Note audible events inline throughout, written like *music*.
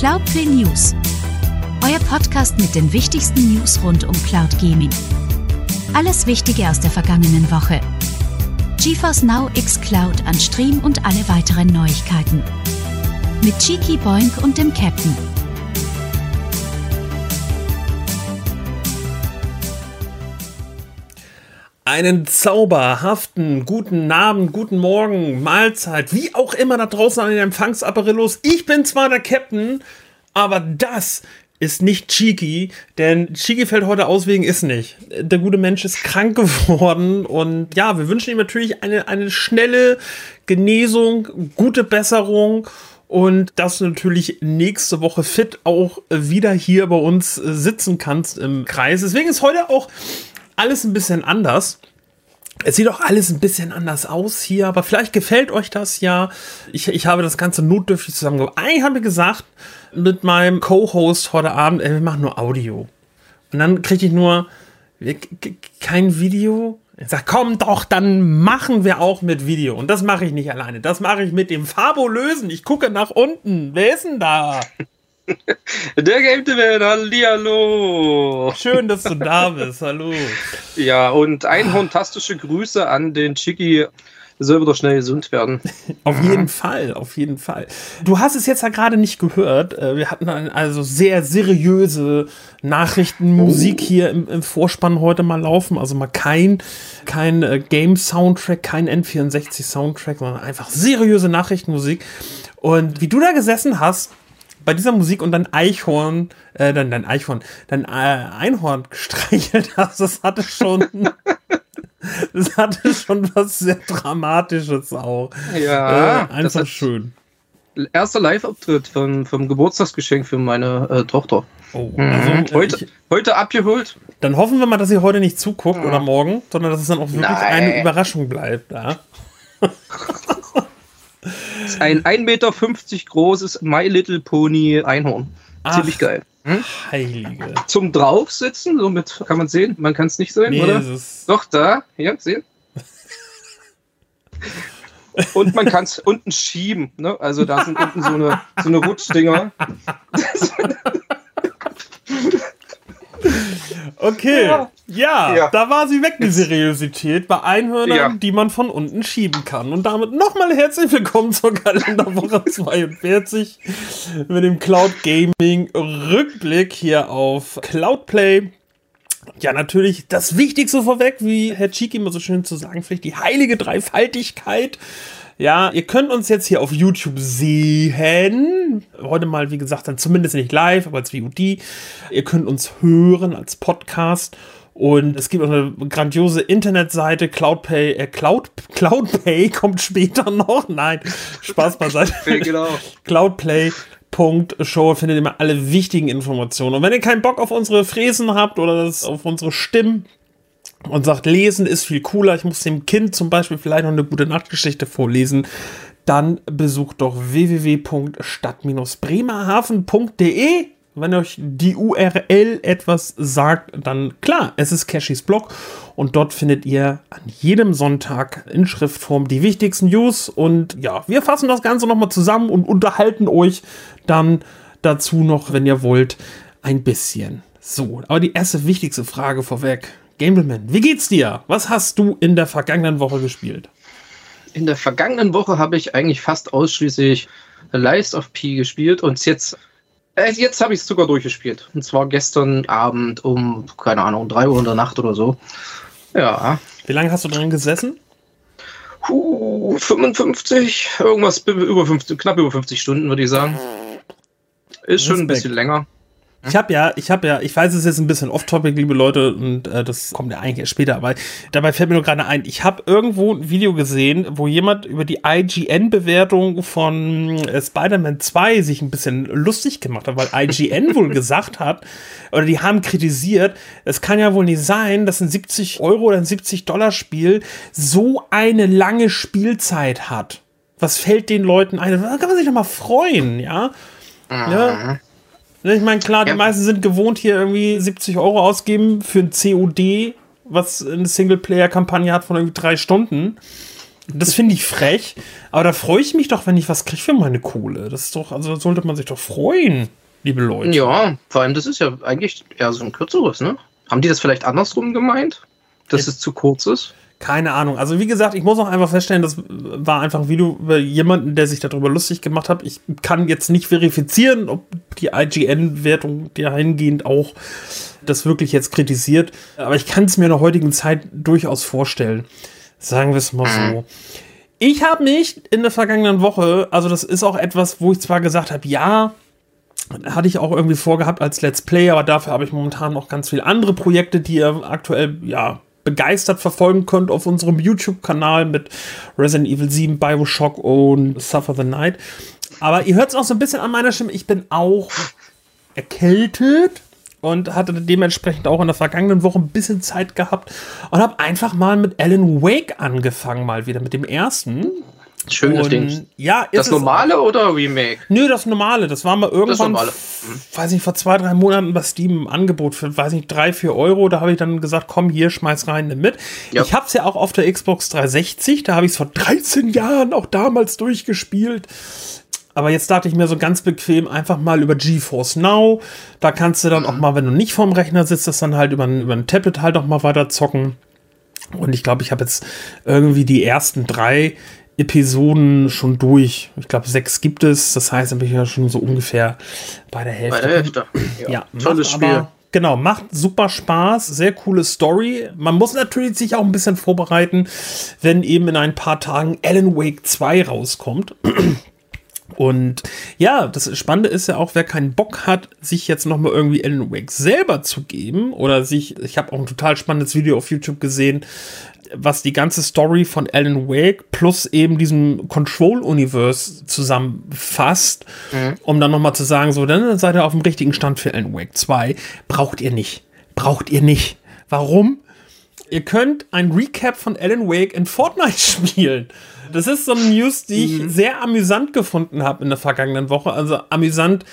Cloudplay News. Euer Podcast mit den wichtigsten News rund um Cloud Gaming. Alles Wichtige aus der vergangenen Woche. GeForce Now X Cloud an Stream und alle weiteren Neuigkeiten. Mit Cheeky Boink und dem Captain. Einen zauberhaften guten Abend, guten Morgen, Mahlzeit, wie auch immer da draußen an den Empfangsapparillos. Ich bin zwar der Captain, aber das ist nicht Cheeky, denn Cheeky fällt heute aus wegen ist nicht. Der gute Mensch ist krank *laughs* geworden und ja, wir wünschen ihm natürlich eine, eine schnelle Genesung, gute Besserung und dass du natürlich nächste Woche fit auch wieder hier bei uns sitzen kannst im Kreis. Deswegen ist heute auch alles ein bisschen anders. Es sieht auch alles ein bisschen anders aus hier, aber vielleicht gefällt euch das ja. Ich, ich habe das Ganze notdürftig zusammengebracht. Eigentlich haben wir gesagt, mit meinem Co-Host heute Abend, ey, wir machen nur Audio. Und dann kriege ich nur kein Video. Ich sage, komm doch, dann machen wir auch mit Video. Und das mache ich nicht alleine. Das mache ich mit dem Fabulösen. Ich gucke nach unten. Wer ist denn da? *laughs* Der Game Man, hallihallo. Schön, dass du da bist, hallo. Ja, und einhorntastische Grüße an den Chicky. Soll wieder schnell gesund werden. Auf jeden Fall, auf jeden Fall. Du hast es jetzt ja gerade nicht gehört. Äh, wir hatten also sehr seriöse Nachrichtenmusik oh. hier im, im, Vorspann heute mal laufen. Also mal kein, kein äh, Game-Soundtrack, kein N64-Soundtrack, sondern einfach seriöse Nachrichtenmusik. Und wie du da gesessen hast, bei dieser Musik und dann Eichhorn, äh, dann dein Eichhorn, dann äh, Einhorn *laughs* gestreichelt hast, das hatte schon, *laughs* das hatte schon was sehr Dramatisches auch. Ja, äh, einfach schön. Erster Live-Auftritt vom, vom Geburtstagsgeschenk für meine äh, Tochter. Oh, mhm. also, mhm. heute, ich, heute abgeholt. Dann hoffen wir mal, dass sie heute nicht zuguckt ja. oder morgen, sondern dass es dann auch wirklich Nein. eine Überraschung bleibt. Ja? *laughs* Ein 1,50 Meter großes My Little Pony Einhorn. Ach, Ziemlich geil. Hm? Heilige. Zum Draufsitzen, somit kann man sehen. Man kann es nicht sehen, nee, oder? Doch, da. Hier, sehen. Und man kann es unten schieben. Ne? Also da sind unten so eine, so eine Rutschdinger. *laughs* *laughs* Okay, ja. Ja, ja. da war sie weg, die Seriosität bei Einhörnern, ja. die man von unten schieben kann. Und damit nochmal herzlich willkommen zur Kalenderwoche *laughs* 42 mit dem Cloud Gaming Rückblick hier auf Cloudplay. Ja, natürlich das Wichtigste vorweg, wie Herr Cheeky immer so schön zu sagen vielleicht die heilige Dreifaltigkeit. Ja, ihr könnt uns jetzt hier auf YouTube sehen. Heute mal, wie gesagt, dann zumindest nicht live, aber als VOD. Ihr könnt uns hören als Podcast. Und es gibt auch eine grandiose Internetseite, Cloudpay, äh, Cloud, Cloudpay *laughs* kommt später noch. Nein, Spaß beiseite. *laughs* genau. Cloudplay.show findet ihr immer alle wichtigen Informationen. Und wenn ihr keinen Bock auf unsere Fräsen habt oder das, auf unsere Stimmen und sagt, lesen ist viel cooler, ich muss dem Kind zum Beispiel vielleicht noch eine gute Nachtgeschichte vorlesen, dann besucht doch www.stadt-bremerhaven.de wenn euch die URL etwas sagt, dann klar, es ist Cashys Blog und dort findet ihr an jedem Sonntag in Schriftform die wichtigsten News und ja, wir fassen das Ganze nochmal zusammen und unterhalten euch dann dazu noch, wenn ihr wollt, ein bisschen. So, aber die erste wichtigste Frage vorweg. Gambleman, wie geht's dir? Was hast du in der vergangenen Woche gespielt? In der vergangenen Woche habe ich eigentlich fast ausschließlich Lies of P gespielt und jetzt äh, jetzt habe ich es sogar durchgespielt. Und zwar gestern Abend um, keine Ahnung, 3 Uhr in der Nacht oder so. Ja. Wie lange hast du dran gesessen? Uh, 55, irgendwas über 50, knapp über 50 Stunden, würde ich sagen. Ist schon ein bisschen länger. Ich habe ja, ich habe ja, ich weiß, es ist jetzt ein bisschen off-topic, liebe Leute, und äh, das kommt ja eigentlich erst später, aber dabei fällt mir nur gerade ein, ich habe irgendwo ein Video gesehen, wo jemand über die IGN-Bewertung von äh, Spider-Man 2 sich ein bisschen lustig gemacht hat, weil IGN wohl *laughs* gesagt hat, oder die haben kritisiert, es kann ja wohl nicht sein, dass ein 70 Euro oder ein 70 Dollar Spiel so eine lange Spielzeit hat. Was fällt den Leuten ein? Da kann man sich doch mal freuen, ja? Ja ich meine, klar, die meisten sind gewohnt, hier irgendwie 70 Euro ausgeben für ein COD, was eine Singleplayer-Kampagne hat von irgendwie drei Stunden. Das finde ich frech, aber da freue ich mich doch, wenn ich was kriege für meine Kohle. Das ist doch, also sollte man sich doch freuen, liebe Leute. Ja, vor allem, das ist ja eigentlich eher so ein kürzeres, ne? Haben die das vielleicht andersrum gemeint? Dass es zu kurz ist? Keine Ahnung. Also wie gesagt, ich muss auch einfach feststellen, das war einfach ein Video über jemanden, der sich darüber lustig gemacht hat. Ich kann jetzt nicht verifizieren, ob die IGN-Wertung dahingehend auch das wirklich jetzt kritisiert. Aber ich kann es mir in der heutigen Zeit durchaus vorstellen. Sagen wir es mal so. Ich habe mich in der vergangenen Woche, also das ist auch etwas, wo ich zwar gesagt habe, ja, hatte ich auch irgendwie vorgehabt als Let's Play, aber dafür habe ich momentan noch ganz viele andere Projekte, die aktuell, ja, begeistert verfolgen könnt auf unserem YouTube-Kanal mit Resident Evil 7, Bioshock und Suffer the Night. Aber ihr hört es auch so ein bisschen an meiner Stimme. Ich bin auch erkältet und hatte dementsprechend auch in der vergangenen Woche ein bisschen Zeit gehabt und habe einfach mal mit Alan Wake angefangen, mal wieder mit dem ersten. Schönes Ding. Ja, das normale auch. oder Remake? Nö, das normale. Das war mal irgendwann, hm. weiß nicht, vor zwei, drei Monaten bei Steam im Angebot für, weiß nicht, drei, vier Euro. Da habe ich dann gesagt, komm hier, schmeiß rein, nimm mit. Ja. Ich habe es ja auch auf der Xbox 360. Da habe ich es vor 13 Jahren auch damals durchgespielt. Aber jetzt dachte ich mir so ganz bequem einfach mal über GeForce Now. Da kannst du dann mhm. auch mal, wenn du nicht vorm Rechner sitzt, das dann halt über, über ein Tablet halt auch mal weiter zocken. Und ich glaube, ich habe jetzt irgendwie die ersten drei Episoden schon durch. Ich glaube, sechs gibt es. Das heißt, dann bin ich ja schon so ungefähr bei der Hälfte. Bei der Hälfte. Ja, ja tolles Spiel. Aber, genau, macht super Spaß, sehr coole Story. Man muss natürlich sich auch ein bisschen vorbereiten, wenn eben in ein paar Tagen Alan Wake 2 rauskommt. Und ja, das Spannende ist ja auch, wer keinen Bock hat, sich jetzt nochmal irgendwie Alan Wake selber zu geben oder sich, ich habe auch ein total spannendes Video auf YouTube gesehen, was die ganze Story von Alan Wake plus eben diesem Control-Universe zusammenfasst, mhm. um dann nochmal zu sagen, so, dann seid ihr auf dem richtigen Stand für Alan Wake 2. Braucht ihr nicht. Braucht ihr nicht. Warum? Ihr könnt ein Recap von Alan Wake in Fortnite *laughs* spielen. Das ist so eine News, die ich mhm. sehr amüsant gefunden habe in der vergangenen Woche. Also amüsant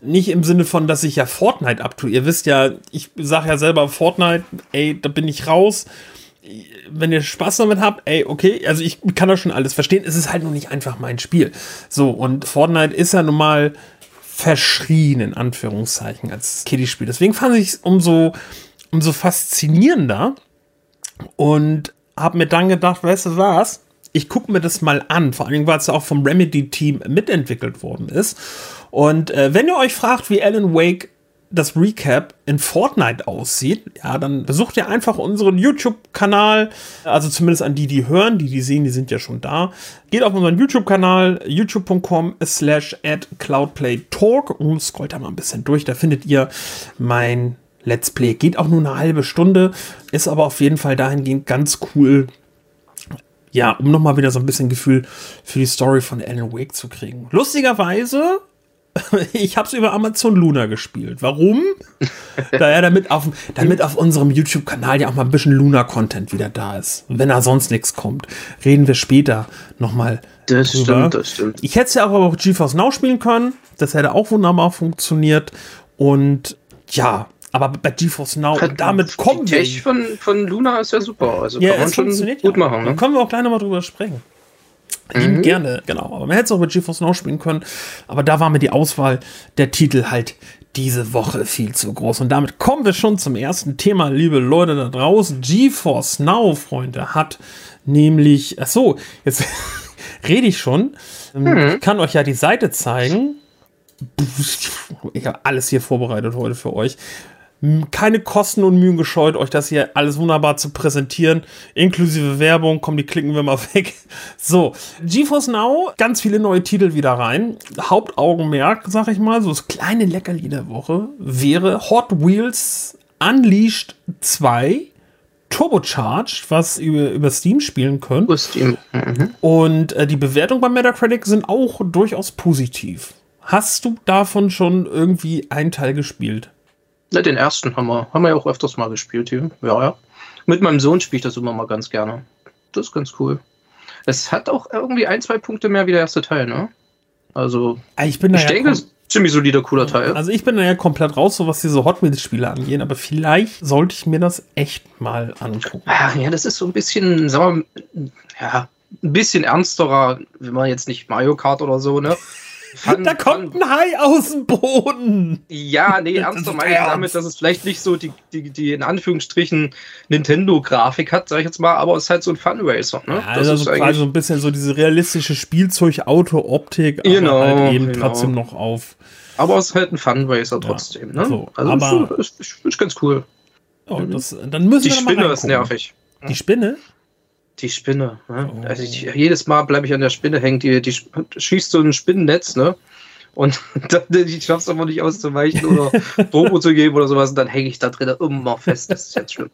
nicht im Sinne von, dass ich ja Fortnite abtue. Ihr wisst ja, ich sage ja selber Fortnite, ey, da bin ich raus. Wenn ihr Spaß damit habt, ey, okay, also ich kann das schon alles verstehen. Es ist halt nur nicht einfach mein Spiel. So, und Fortnite ist ja nun mal verschrien, in Anführungszeichen, als Kiddie-Spiel. Deswegen fand ich es umso, umso faszinierender und habe mir dann gedacht, weißt du was? ich gucke mir das mal an, vor allem weil es auch vom Remedy-Team mitentwickelt worden ist. Und äh, wenn ihr euch fragt, wie Alan Wake das Recap in Fortnite aussieht, ja, dann besucht ihr einfach unseren YouTube-Kanal, also zumindest an die, die hören, die, die sehen, die sind ja schon da. Geht auf unseren YouTube-Kanal, youtube.com slash at cloudplaytalk und scrollt da mal ein bisschen durch, da findet ihr mein Let's Play. Geht auch nur eine halbe Stunde, ist aber auf jeden Fall dahingehend ganz cool ja, um nochmal wieder so ein bisschen Gefühl für die Story von Alan Wake zu kriegen. Lustigerweise, *laughs* ich habe es über Amazon Luna gespielt. Warum? da ja damit auf, damit auf unserem YouTube-Kanal ja auch mal ein bisschen Luna-Content wieder da ist. wenn da sonst nichts kommt, reden wir später nochmal das drüber. stimmt, das stimmt. Ich hätte es ja auch auf GeForce Now spielen können. Das hätte auch wunderbar funktioniert. Und ja, aber bei GeForce Now, Hat, damit kommen wir. Die Tech von, von Luna ist ja super. Also ja, kann man schon gut ja. machen. Ne? Da können wir auch gleich nochmal drüber sprechen. Mhm. Gerne, genau. Aber man hätte es auch mit GeForce Now spielen können. Aber da war mir die Auswahl der Titel halt diese Woche viel zu groß. Und damit kommen wir schon zum ersten Thema, liebe Leute da draußen. GeForce Now, Freunde, hat nämlich, ach so, jetzt *laughs* rede ich schon. Mhm. Ich kann euch ja die Seite zeigen. Ich habe alles hier vorbereitet heute für euch keine Kosten und Mühen gescheut, euch das hier alles wunderbar zu präsentieren, inklusive Werbung. Komm, die klicken wir mal *laughs* weg. So, GeForce Now, ganz viele neue Titel wieder rein. Hauptaugenmerk, sag ich mal, so das kleine Leckerli der Woche wäre Hot Wheels Unleashed 2 Turbocharged, was über, über Steam spielen könnt. Über Steam. Mhm. Und äh, die Bewertungen bei Metacritic sind auch durchaus positiv. Hast du davon schon irgendwie einen Teil gespielt? Ne, den ersten haben wir, haben wir ja auch öfters mal gespielt hier. Ja, ja. Mit meinem Sohn spiele ich das immer mal ganz gerne. Das ist ganz cool. Es hat auch irgendwie ein, zwei Punkte mehr wie der erste Teil, ne? Also, ich, bin ich ja denke, ziemlich solider, cooler Teil. Also, ich bin da ja komplett raus, so was diese Hot Wheels-Spiele angehen, aber vielleicht sollte ich mir das echt mal angucken. Ach, ja, das ist so ein bisschen, sagen wir, ja, ein bisschen ernsterer, wenn man jetzt nicht Mario Kart oder so, ne? Fun, da kommt ein Hai aus dem Boden. Ja, nee, *laughs* ernster meine ich damit, dass es vielleicht nicht so die, die, die in Anführungsstrichen Nintendo-Grafik hat, sag ich jetzt mal, aber es ist halt so ein Funracer. Ne? Ja, das also ist quasi so ein bisschen so diese realistische Spielzeug-Auto-Optik, genau, aber halt eben genau. trotzdem noch auf. Aber es ist halt ein Funracer trotzdem. Ne? So, also aber- ist, ist, ist ganz cool. Oh, das, dann müssen Die wir da mal Spinne ist nervig. Die Spinne? Die Spinne. Ne? Oh. Also ich, jedes Mal bleibe ich an der Spinne hängen. Die, die sch- schießt so ein Spinnennetz, ne? Und *laughs* dann, ich schaff's aber nicht auszuweichen oder *laughs* Promo zu geben oder sowas. Und dann hänge ich da drin immer fest. Das ist jetzt schlimm.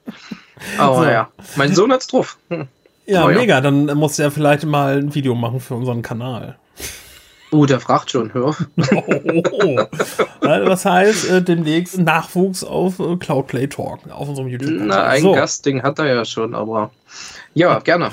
Aber So. ja, mein Sohn hat's drauf. Hm. Ja, Oh, ja. mega. Dann musst du ja vielleicht mal ein Video machen für unseren Kanal. Uh, der fragt schon, hör. *laughs* Oh, oh, oh. Das heißt, äh, demnächst Nachwuchs auf äh, Cloud Play Talk auf unserem YouTube-Kanal. Na, ein so. Gastding hat er ja schon, aber ja, gerne.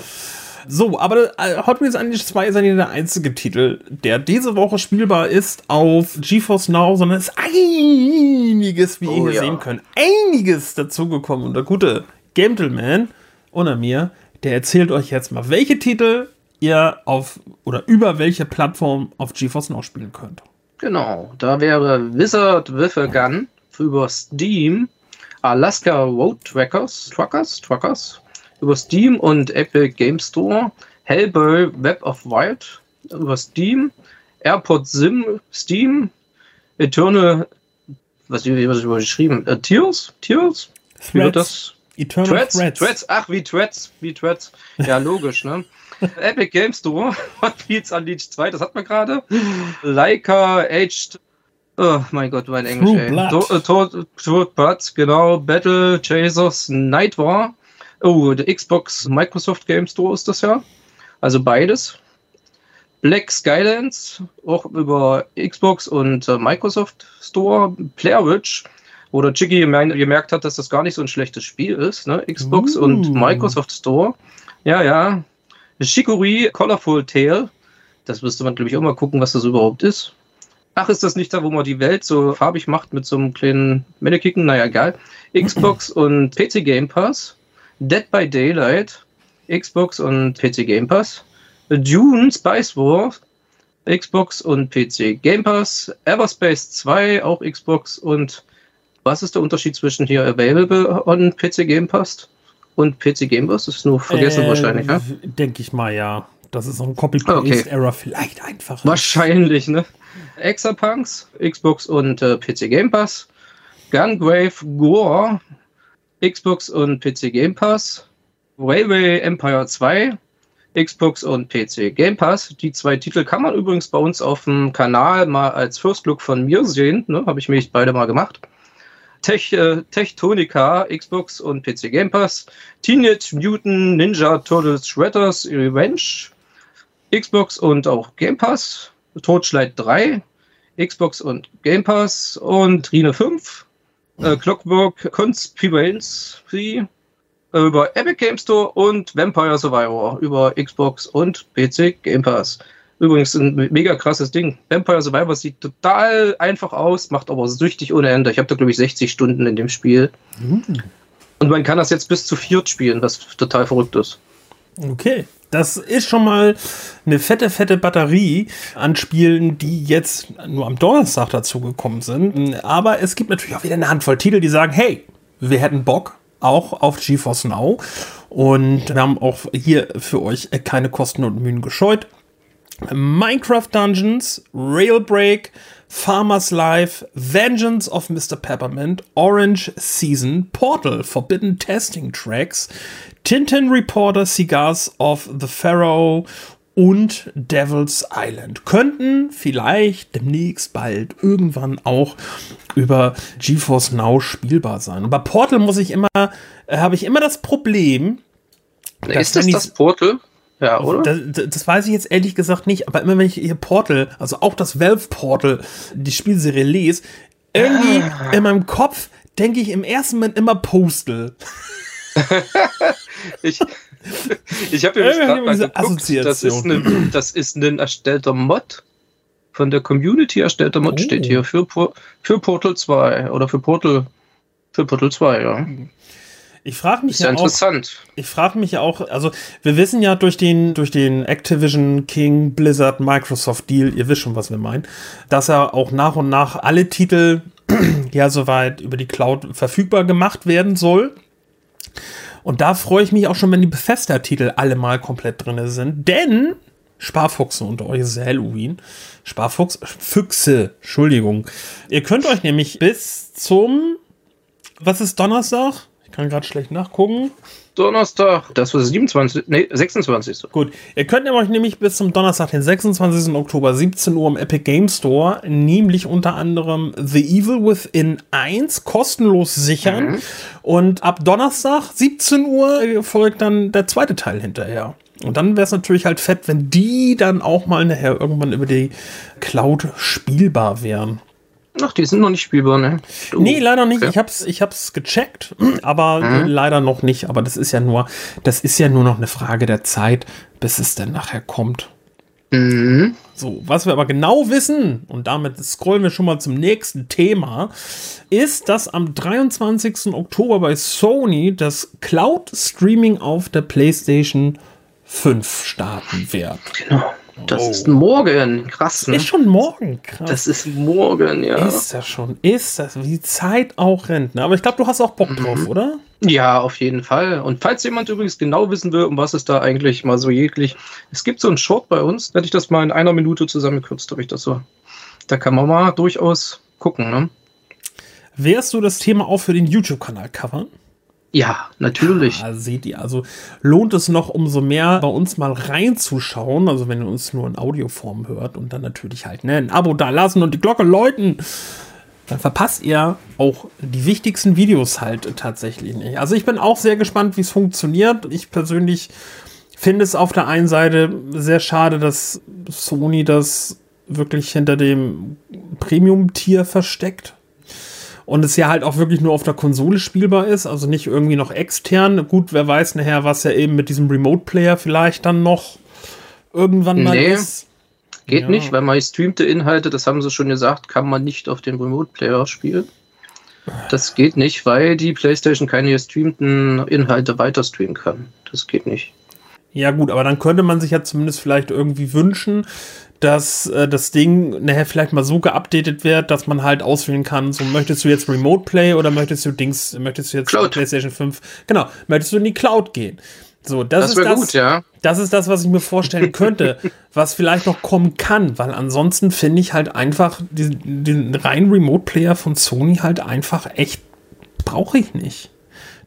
So, aber äh, Hot Wheels Unleashed 2 ist ja nicht der einzige Titel, der diese Woche spielbar ist auf GeForce Now, sondern es ist einiges, wie ihr Oh, hier ja. sehen könnt, einiges dazugekommen. Und der gute Gentleman unter mir, der erzählt euch jetzt mal, welche Titel ihr auf oder über welche Plattform auf GeForce Now spielen könnt. Genau, da wäre Wizard with a Gun über Steam, Alaska Road Trackers, Truckers, Truckers über Steam und Epic Game Store, Hellboy Web of Wild über Steam, Airport Sim Steam, Eternal, was wie was überschrieben, äh, Tears, Tears, wie wird das? Eternal Threads, Threads. Threads, ach, wie Threads, wie Threads. Ja, logisch, ne? *laughs* Epic Game Store, Hot Wheels Unleashed 2, das hat man gerade. Leica Aged, oh mein Gott, mein Englisch, True ey. Blood. To- äh, To- True Blood, genau. Battle Chasers Night War. Oh, der Xbox Microsoft Game Store ist das ja. Also beides. Black Skylands, auch über Xbox und äh, Microsoft Store. Player Witch, wo der Chicky gemerkt hat, dass das gar nicht so ein schlechtes Spiel ist. Ne? Xbox Uh. und Microsoft Store. Ja, ja. Shikori Colorful Tale. Das müsste man, glaube ich, auch mal gucken, was das überhaupt ist. Ach, ist das nicht da, wo man die Welt so farbig macht mit so einem kleinen Mannequin? Naja, egal. Xbox *clears throat* und PC Game Pass. Dead by Daylight. Xbox und PC Game Pass. Dune Spice War. Xbox und PC Game Pass. Everspace 2, auch Xbox. Und was ist der Unterschied zwischen hier Available on PC Game Pass und PC Game Pass? Das ist nur vergessen wahrscheinlich, ja? Denke ich mal, ja. Das ist so ein Copy-Paste-Error vielleicht einfach. Wahrscheinlich, ne? Exapunks, Xbox und äh, PC Game Pass. Gungrave Gore, Xbox und PC Game Pass. Railway Empire 2, Xbox und PC Game Pass. Die zwei Titel kann man übrigens bei uns auf dem Kanal mal als First Look von mir sehen. Ne? Habe ich mich beide mal gemacht. Tech, äh, Techtonica, Xbox und PC Game Pass. Teenage Mutant Ninja Turtles Shredders Revenge, Xbox und auch Game Pass. Totschleit 3, Xbox und Game Pass und Rine 5. Äh, Clockwork Conspiracy äh, über Epic Game Store und Vampire Survivor über Xbox und PC Game Pass. Übrigens ein mega krasses Ding. Vampire Survivor sieht total einfach aus, macht aber süchtig ohne Ende. Ich habe da, glaube ich, 60 Stunden in dem Spiel. Und man kann das jetzt bis zu viert spielen, was total verrückt ist. Okay. Das ist schon mal eine fette, fette Batterie an Spielen, die jetzt nur am Donnerstag dazugekommen sind. Aber es gibt natürlich auch wieder eine Handvoll Titel, die sagen, hey, wir hätten Bock auch auf GeForce Now. Und wir haben auch hier für euch keine Kosten und Mühen gescheut. Minecraft Dungeons, Railbreak, Farmers Life, Vengeance of Mr. Peppermint, Orange Season, Portal, Forbidden Testing Tracks, Tintin Reporter, Cigars of the Pharaoh und Devil's Island könnten vielleicht demnächst bald irgendwann auch über GeForce Now spielbar sein. Und bei Portal muss ich immer, äh, habe ich immer das Problem, ist das das Portal? Ja, oder? das, das- weiß ich jetzt ehrlich gesagt nicht, aber immer wenn ich hier Portal, also auch das Valve Portal, die Spielserie lese, irgendwie Ah. in meinem Kopf denke ich im ersten Moment immer Postal. *laughs* Ich, ich habe Irgendwie gerade mal geguckt, das ist, ein, das ist ein erstellter Mod. Von der Community erstellter Mod Oh. steht hier für, Por- für Portal 2 oder für Portal, für Portal 2, ja. Ich frage mich Ist ja, ja auch, interessant. ich frage mich ja auch, also wir wissen ja durch den, durch den Activision, King, Blizzard, Microsoft Deal, ihr wisst schon, was wir meinen, dass er auch nach und nach alle Titel *clears throat* ja soweit über die Cloud verfügbar gemacht werden soll. Und da freue ich mich auch schon, wenn die Bethesda-Titel alle mal komplett drin sind, denn Sparfuchse unter euch ist Halloween. Sparfuchs, Füchse, Entschuldigung. Ihr könnt euch nämlich bis zum, was ist Donnerstag? Kann gerade schlecht nachgucken. Donnerstag, das war 27, nee, 26. Gut, ihr könnt euch nämlich bis zum Donnerstag, den 26. Oktober, 17 Uhr im Epic Game Store, nämlich unter anderem The Evil Within 1 kostenlos sichern. Mhm. Und ab Donnerstag, 17 Uhr, äh, folgt dann der zweite Teil hinterher. Und dann wäre es natürlich halt fett, wenn die dann auch mal nachher irgendwann über die Cloud spielbar wären. Ach, die sind noch nicht spielbar, ne? Du. Nee, leider nicht. Okay. Ich hab's, ich hab's gecheckt, *clears throat* aber äh, leider noch nicht. Aber das ist ja nur, das ist ja nur noch eine Frage der Zeit, bis es denn nachher kommt. Mhm. So, was wir aber genau wissen, und damit scrollen wir schon mal zum nächsten Thema, ist, dass am 23. Oktober bei Sony das Cloud Streaming auf der PlayStation 5 starten wird. Genau. Das Oh. ist morgen. Krass, ne? Ist schon morgen, krass. Das ist morgen, ja. ist ja schon, ist das, wie die Zeit auch rennt. Ne? Aber ich glaube, du hast auch Bock drauf, oder? Ja, auf jeden Fall. Und falls jemand übrigens genau wissen will, um was es da eigentlich mal so jeglich. Es gibt so einen Short bei uns, hätte ich das mal in einer Minute zusammengekürzt, habe ich das so. Da kann man mal durchaus gucken, ne? Wärst du das Thema auch für den YouTube-Kanal covern? Ja, natürlich. Ah, seht ihr, also lohnt es noch umso mehr, bei uns mal reinzuschauen, also wenn ihr uns nur in Audioform hört und dann natürlich halt ne, ein Abo da lassen und die Glocke läuten, dann verpasst ihr auch die wichtigsten Videos halt tatsächlich nicht. Also ich bin auch sehr gespannt, wie es funktioniert. Ich persönlich finde es auf der einen Seite sehr schade, dass Sony das wirklich hinter dem Premium-Tier versteckt und es ja halt auch wirklich nur auf der Konsole spielbar ist, also nicht irgendwie noch extern. Gut, wer weiß nachher, was ja eben mit diesem Remote-Player vielleicht dann noch irgendwann mal Nee. ist. Geht Ja. nicht, weil man gestreamte Inhalte, das haben sie schon gesagt, kann man nicht auf dem Remote-Player spielen. Das geht nicht, weil die PlayStation keine gestreamten Inhalte weiter streamen kann. Das geht nicht. Ja, gut, aber dann könnte man sich ja zumindest vielleicht irgendwie wünschen, dass äh, das Ding nachher vielleicht mal so geupdatet wird, dass man halt auswählen kann, so möchtest du jetzt Remote Play oder möchtest du Dings, möchtest du jetzt Cloud. PlayStation 5, genau, möchtest du in die Cloud gehen. So, das, Das ist das, gut, ja. das ist das, was ich mir vorstellen *laughs* könnte, was vielleicht noch kommen kann, weil ansonsten finde ich halt einfach diesen, den reinen Remote-Player von Sony halt einfach echt brauche ich nicht.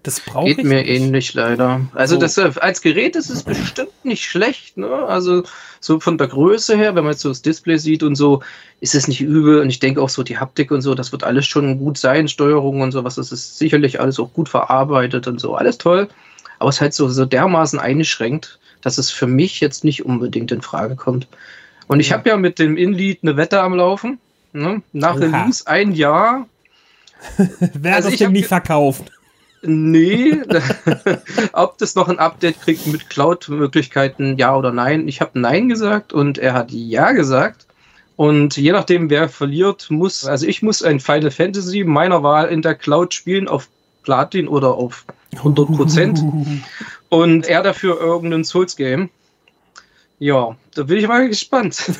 Das brauche ich Geht mir nicht. ähnlich leider. Also So. das äh, als Gerät ist es bestimmt nicht schlecht, ne? Also so von der Größe her, wenn man jetzt so das Display sieht und so, ist es nicht übel. Und ich denke auch so die Haptik und so, das wird alles schon gut sein, Steuerung und sowas. Das ist sicherlich alles auch gut verarbeitet und so, alles toll. Aber es ist halt so, so dermaßen eingeschränkt, dass es für mich jetzt nicht unbedingt in Frage kommt. Und ich Ja. habe ja mit dem Inlead eine Wette am Laufen. Ne? Nach Oha. Release ein Jahr *laughs* Wer Also das hab nicht verkauft? Nee, *laughs* ob das noch ein Update kriegt mit Cloud-Möglichkeiten, ja oder nein. Ich habe Nein gesagt und er hat Ja gesagt. Und je nachdem, wer verliert, muss, also ich muss ein Final Fantasy meiner Wahl in der Cloud spielen, auf Platin oder auf 100 Prozent. *laughs* Und er dafür irgendein Souls-Game. Ja, da bin ich mal gespannt.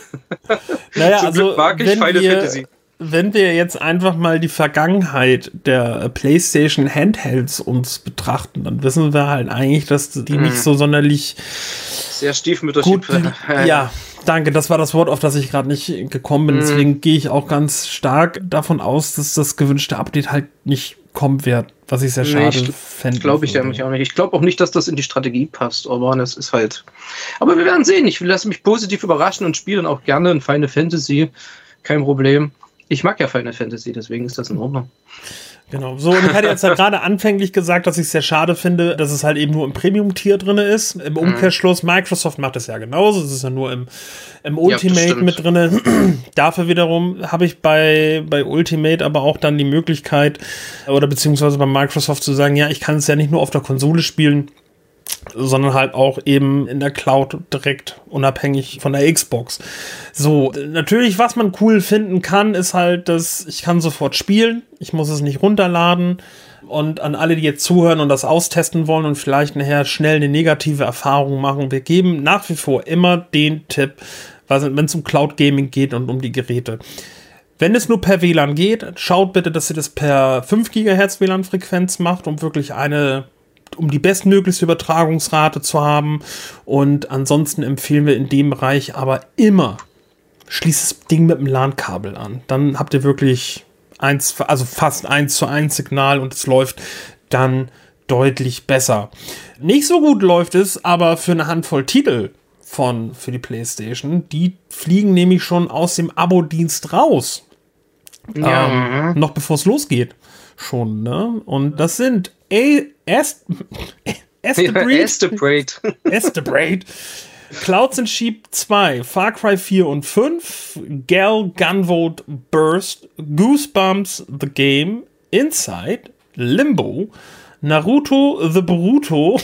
Naja, *laughs* Zum also Glück mag ich wenn Final wir, Fantasy. Wenn wir jetzt einfach mal die Vergangenheit der PlayStation Handhelds uns betrachten, dann wissen wir halt eigentlich, dass die Mhm. nicht so sonderlich Sehr stiefmütterlich. gut. *laughs* Ja, danke. Das war das Wort, auf das ich gerade nicht gekommen bin. Mhm. Deswegen gehe ich auch ganz stark davon aus, dass das gewünschte Update halt nicht kommen wird, was ich sehr Nee, schade ich fände. Glaube ich nämlich auch nicht. Ich glaube auch nicht, dass das in die Strategie passt, aber das ist halt. Aber wir werden sehen. Ich lasse mich positiv überraschen und spiele dann auch gerne in Final Fantasy. Kein Problem. Ich mag ja Final Fantasy, deswegen ist das in Ordnung. Genau. So, und ich hatte jetzt ja gerade anfänglich gesagt, dass ich es sehr schade finde, dass es halt eben nur im Premium-Tier drin ist. Im Umkehrschluss, Microsoft macht es ja genauso. Es ist ja nur im, im Ultimate stimmt. mit drin. *clears throat* Dafür wiederum habe ich bei, bei Ultimate aber auch dann die Möglichkeit, oder beziehungsweise bei Microsoft zu sagen, ja, ich kann es ja nicht nur auf der Konsole spielen, sondern halt auch eben in der Cloud direkt unabhängig von der Xbox. So, natürlich, was man cool finden kann, ist halt, dass ich kann sofort spielen, ich muss es nicht runterladen. Und an alle, die jetzt zuhören und das austesten wollen und vielleicht nachher schnell eine negative Erfahrung machen, wir geben nach wie vor immer den Tipp, wenn es um Cloud Gaming geht und um die Geräte. Wenn es nur per WLAN geht, schaut bitte, dass ihr das per 5 GHz WLAN-Frequenz macht, um wirklich eine, um die bestmöglichste Übertragungsrate zu haben. Und ansonsten empfehlen wir in dem Bereich aber immer, schließt das Ding mit dem LAN-Kabel an. Dann habt ihr wirklich eins, also fast eins zu eins Signal und es läuft dann deutlich besser. Nicht so gut läuft es aber für eine Handvoll Titel von für die PlayStation. Die fliegen nämlich schon aus dem Abo-Dienst raus. Ja. Ähm, noch bevor es losgeht. Schon, ne? Und das sind A Estebrate. *laughs* Estebrate. *laughs* Clouds and Sheep 2, Far Cry 4 und 5, Gal Gunvolt Burst, Goosebumps The Game, Inside, Limbo, Naruto The Boruto,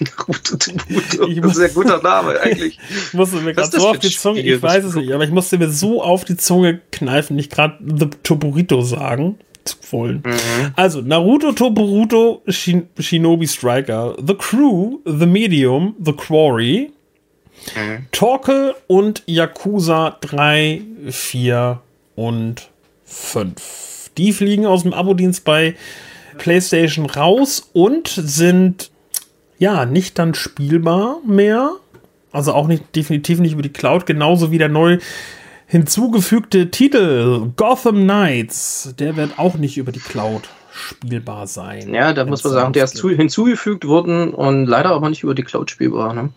Naruto Naruto. Ich das ist ein guter Name eigentlich. *laughs* ich musste mir gerade so auf die Zunge, Spiel? ich weiß es nicht, aber ich musste mir so auf die Zunge kneifen, nicht gerade The Toburito sagen wollen. Mhm. Also, Naruto Toburuto Shin Shinobi Striker, The Crew, The Medium, The Quarry, mhm. Torkel und Yakuza 3, 4 und 5. Die fliegen aus dem Abo-Dienst bei PlayStation raus und sind ja, nicht dann spielbar mehr. Also auch nicht, definitiv nicht über die Cloud, genauso wie der neu hinzugefügte Titel Gotham Knights. Der wird auch nicht über die Cloud spielbar sein. Ja, da muss man sagen, der ist hinzugefügt worden und leider aber nicht über die Cloud spielbar. Ne?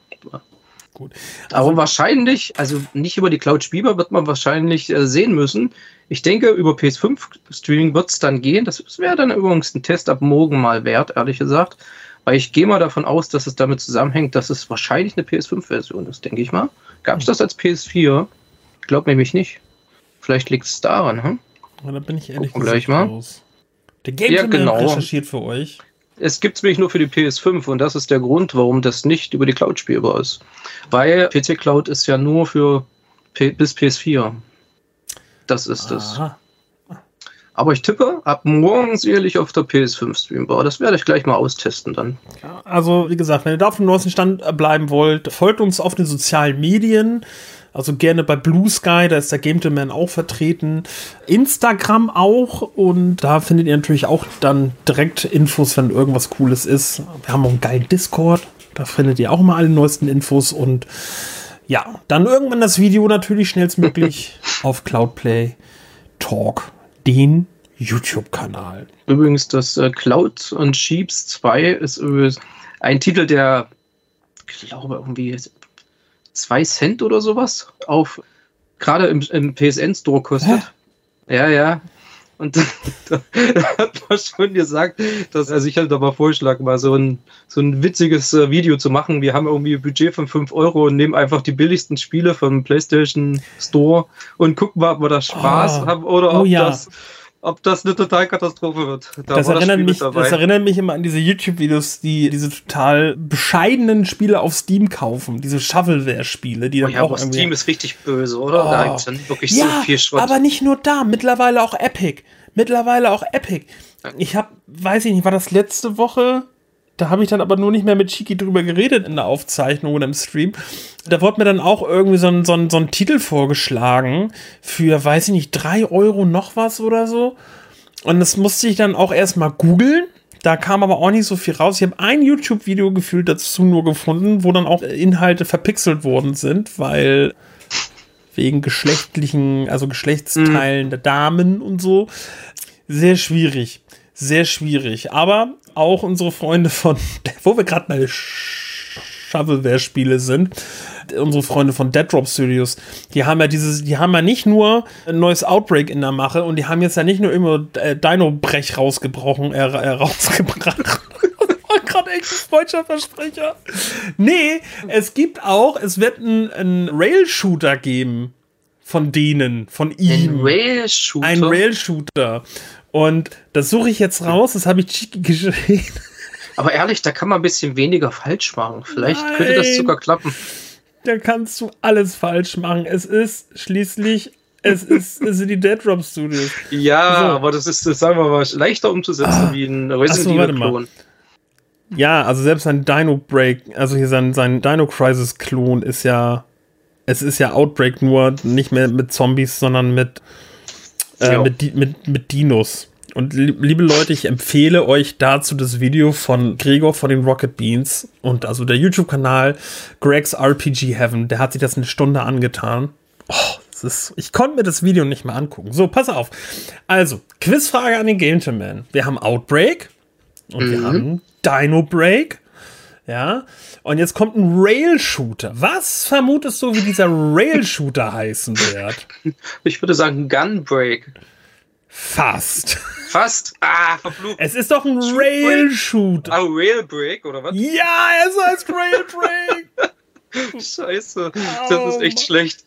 Gut. Also, aber wahrscheinlich, also nicht über die Cloud spielbar, wird man wahrscheinlich äh, sehen müssen. Ich denke, über PS5 Streaming wird es dann gehen. Das wäre dann übrigens ein Test ab morgen mal wert, ehrlich gesagt. Weil ich gehe mal davon aus, dass es damit zusammenhängt, dass es wahrscheinlich eine PS5-Version ist, denke ich mal. Gab es das als PS4? Glaube nämlich nicht. Vielleicht liegt es daran, hm? Ja, da bin ich ehrlich Gucken gleich mal. Raus. Der Game ja, genau. recherchiert für euch. Es gibt es nämlich nur für die PS5 und das ist der Grund, warum das nicht über die Cloud spielbar ist. Weil PC Cloud ist ja nur für P bis PS4. Das ist es. Aber ich tippe, ab morgen sicherlich auf der PS5 streambar. Das werde ich gleich mal austesten dann. also, wie gesagt, wenn ihr da auf dem neuesten Stand bleiben wollt, folgt uns auf den sozialen Medien. Also gerne bei Blue Sky, da ist der Game Man auch vertreten. Instagram auch und da findet ihr natürlich auch dann direkt Infos, wenn irgendwas Cooles ist. Wir haben auch einen geilen Discord, da findet ihr auch mal alle neuesten Infos und ja, dann irgendwann das Video natürlich schnellstmöglich *laughs* auf Cloudplay Talk den YouTube-Kanal. Übrigens, das äh, Cloud und Sheeps 2 ist übrigens ein Titel, der, ich glaube, irgendwie 2 Cent oder sowas auf gerade im, im PSN-Store kostet. Hä? Ja, ja. Und *laughs* da, hat man schon gesagt, dass er sich halt aber vorschlagen mal so ein, so ein witziges äh, Video zu machen. Wir haben irgendwie ein Budget von 5 Euro und nehmen einfach die billigsten Spiele vom PlayStation Store und gucken mal, ob wir da Spaß oh. haben oder oh, ob ja. das ob das eine Totalkatastrophe wird. Da das, erinnert mich, das erinnert mich immer an diese YouTube-Videos, die diese total bescheidenen Spiele auf Steam kaufen, diese Shovelware-Spiele, die dann oh ja, auch aber Steam ist richtig böse, oder? Oh. Da gibt es dann wirklich ja, so viel Schrott. aber nicht nur da, mittlerweile auch Epic. Mittlerweile auch Epic. Ich habe, weiß ich nicht, war das letzte Woche? Da habe ich dann aber nur nicht mehr mit Chiki drüber geredet in der Aufzeichnung oder im Stream. Da wurde mir dann auch irgendwie so ein, so ein, so ein Titel vorgeschlagen für, weiß ich nicht, drei Euro noch was oder so. Und das musste ich dann auch erstmal googeln. Da kam aber auch nicht so viel raus. Ich habe ein YouTube-Video gefühlt dazu nur gefunden, wo dann auch Inhalte verpixelt worden sind, weil wegen geschlechtlichen, also Geschlechtsteilen mhm. der Damen und so. Sehr schwierig. Sehr schwierig. Aber auch unsere Freunde von, *laughs* wo wir gerade bei Shovelware-Spiele sind, unsere Freunde von Dead Drop Studios, die haben ja dieses, die haben ja nicht nur ein neues Outbreak in der Mache und die haben jetzt ja nicht nur immer äh, Dino-Brech rausgebrochen, äh, äh, rausgebracht. *laughs* gerade echt ein freudscher Versprecher. Nee, es gibt auch, es wird einen Rail-Shooter geben von denen, von ihm. Ein Rail-Shooter? Ein Rail-Shooter. Und das suche ich jetzt raus, das habe ich Chiki *laughs* geschrieben. Aber ehrlich, da kann man ein bisschen weniger falsch machen. Vielleicht Nein, könnte das sogar klappen. Da kannst du alles falsch machen. Es ist schließlich es, ist, es sind die Dead Drop Studios. Ja, so. aber das ist, sagen wir mal, leichter umzusetzen ah. wie ein Resident Evil Klon. Ja, also selbst ein Dino Break, also hier sein, sein Dino Crisis Klon ist ja, es ist ja Outbreak nur nicht mehr mit Zombies, sondern mit, äh, mit, mit, mit Dinos. Und liebe Leute, ich empfehle euch dazu das Video von Gregor von den Rocket Beans und also der YouTube-Kanal Greg's RPG Heaven. Der hat sich das eine Stunde angetan. Oh, ist, ich konnte mir das Video nicht mehr angucken. So, pass auf. Also, Quizfrage an den Gentleman. Wir haben Outbreak und mhm. wir haben Dino Break. Ja, und jetzt kommt ein Rail-Shooter. Was vermutest du, wie dieser Rail-Shooter *laughs* heißen wird? Ich würde sagen Gunbreak. Fast. Fast? Ah, verflucht. Es ist doch ein Rail-Shooter. Ah, Rail-Break, oder was? Ja, es heißt Rail-Break. *laughs* Scheiße, das ist echt schlecht.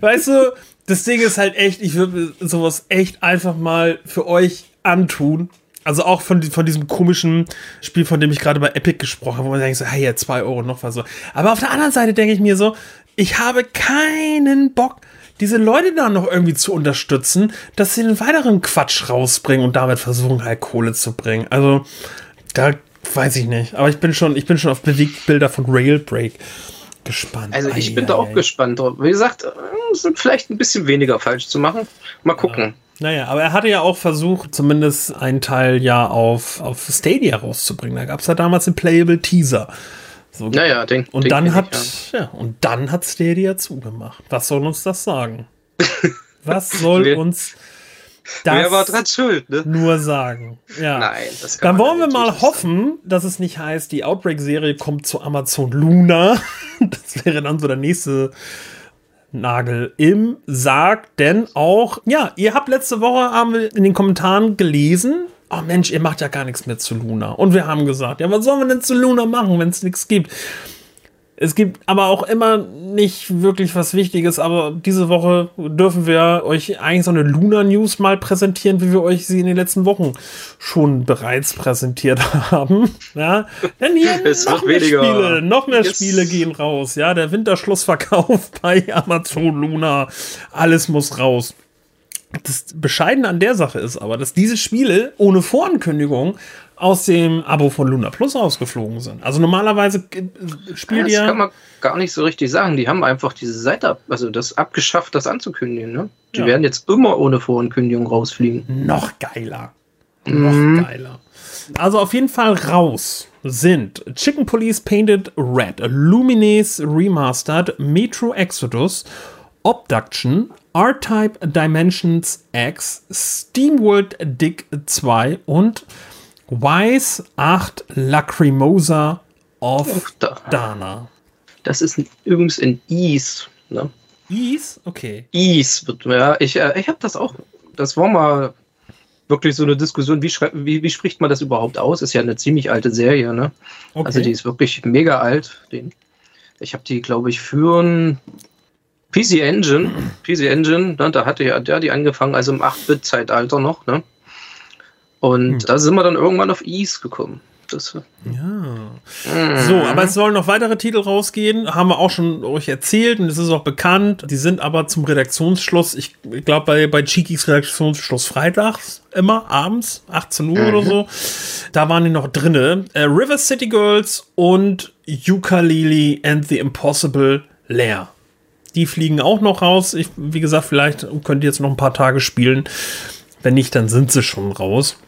Weißt du, das Ding ist halt echt, ich würde sowas echt einfach mal für euch antun. Also auch von, von diesem komischen Spiel, von dem ich gerade bei Epic gesprochen habe, wo man denkt so, hey, ja, 2 Euro noch was so. Aber auf der anderen Seite denke ich mir so, ich habe keinen Bock, diese Leute da noch irgendwie zu unterstützen, dass sie einen weiteren Quatsch rausbringen und damit versuchen, halt Kohle zu bringen. Also, da weiß ich nicht. Aber ich bin schon, ich bin schon auf Bewegtbilder von Railbreak gespannt. Also ich bin da auch gespannt. Wie gesagt, äh, sind vielleicht ein bisschen weniger falsch zu machen. Mal gucken. Ja. Naja, aber er hatte ja auch versucht, zumindest einen Teil ja auf, auf Stadia rauszubringen. Da gab es ja damals den Playable Teaser. So, naja, den, und den dann hat ja. ja. und dann hat Stadia zugemacht. Was soll uns das sagen? *laughs* Was soll wer, uns das wer war dran schuld, ne? nur sagen? Ja. Nein, das kann Dann wollen wir mal hoffen, dass es nicht heißt, die Outbreak-Serie kommt zu Amazon Luna. *laughs* das wäre dann so der nächste Nagel im Sarg, denn auch, ja, ihr habt letzte Woche haben wir in den Kommentaren gelesen, oh Mensch, ihr macht ja gar nichts mehr zu Luna. Und wir haben gesagt, ja, was sollen wir denn zu Luna machen, wenn es nichts gibt? Es gibt aber auch immer nicht wirklich was Wichtiges, aber diese Woche dürfen wir euch eigentlich so eine Luna News mal präsentieren, wie wir euch sie in den letzten Wochen schon bereits präsentiert *laughs* haben. Ja, denn hier *laughs* noch mehr weniger. Spiele, noch mehr yes. Spiele gehen raus. Ja, der Winterschlussverkauf *laughs* bei Amazon Luna, alles muss raus. Das Bescheidene an der Sache ist aber, dass diese Spiele ohne Vorankündigung aus dem Abo von Luna Plus rausgeflogen sind. Also normalerweise spielt ja. Das kann man gar nicht so richtig sagen. Die haben einfach diese Seite, also das abgeschafft, das anzukündigen. Ne? Die ja. werden jetzt immer ohne Vorankündigung rausfliegen. Noch geiler. Mhm. Noch geiler. Also auf jeden Fall raus sind Chicken Police Painted Red, Lumines Remastered, Metro Exodus, Obduction, R-Type Dimensions X, SteamWorld Dick 2 und Wise 8 Lacrimosa of da. Dana. Das ist übrigens in Ease. Ne? Ease? Okay. Ease. Ja, ich, äh, ich habe das auch. Das war mal wirklich so eine Diskussion, wie, wie, wie, spricht man das überhaupt aus? Ist ja eine ziemlich alte Serie, ne? Okay. Also die ist wirklich mega alt. Den, ich habe die, glaube ich, für ein PC Engine, PC Engine, ne, da hatte ja der die angefangen, also im 8-Bit-Zeitalter noch, ne? Und hm. da sind wir dann irgendwann auf Ease gekommen. Das, ja. Mhm. So, aber es sollen noch weitere Titel rausgehen, haben wir auch schon euch erzählt und es ist auch bekannt. Die sind aber zum Redaktionsschluss, ich glaube bei, bei Cheekys Redaktionsschluss freitags, immer abends, 18 Uhr mhm. oder so. Da waren die noch drinne. Äh, River City Girls und Ukulele and the Impossible Lair. Die fliegen auch noch raus. Ich, wie gesagt, vielleicht könnt ihr jetzt noch ein paar Tage spielen. Wenn nicht, dann sind sie schon raus.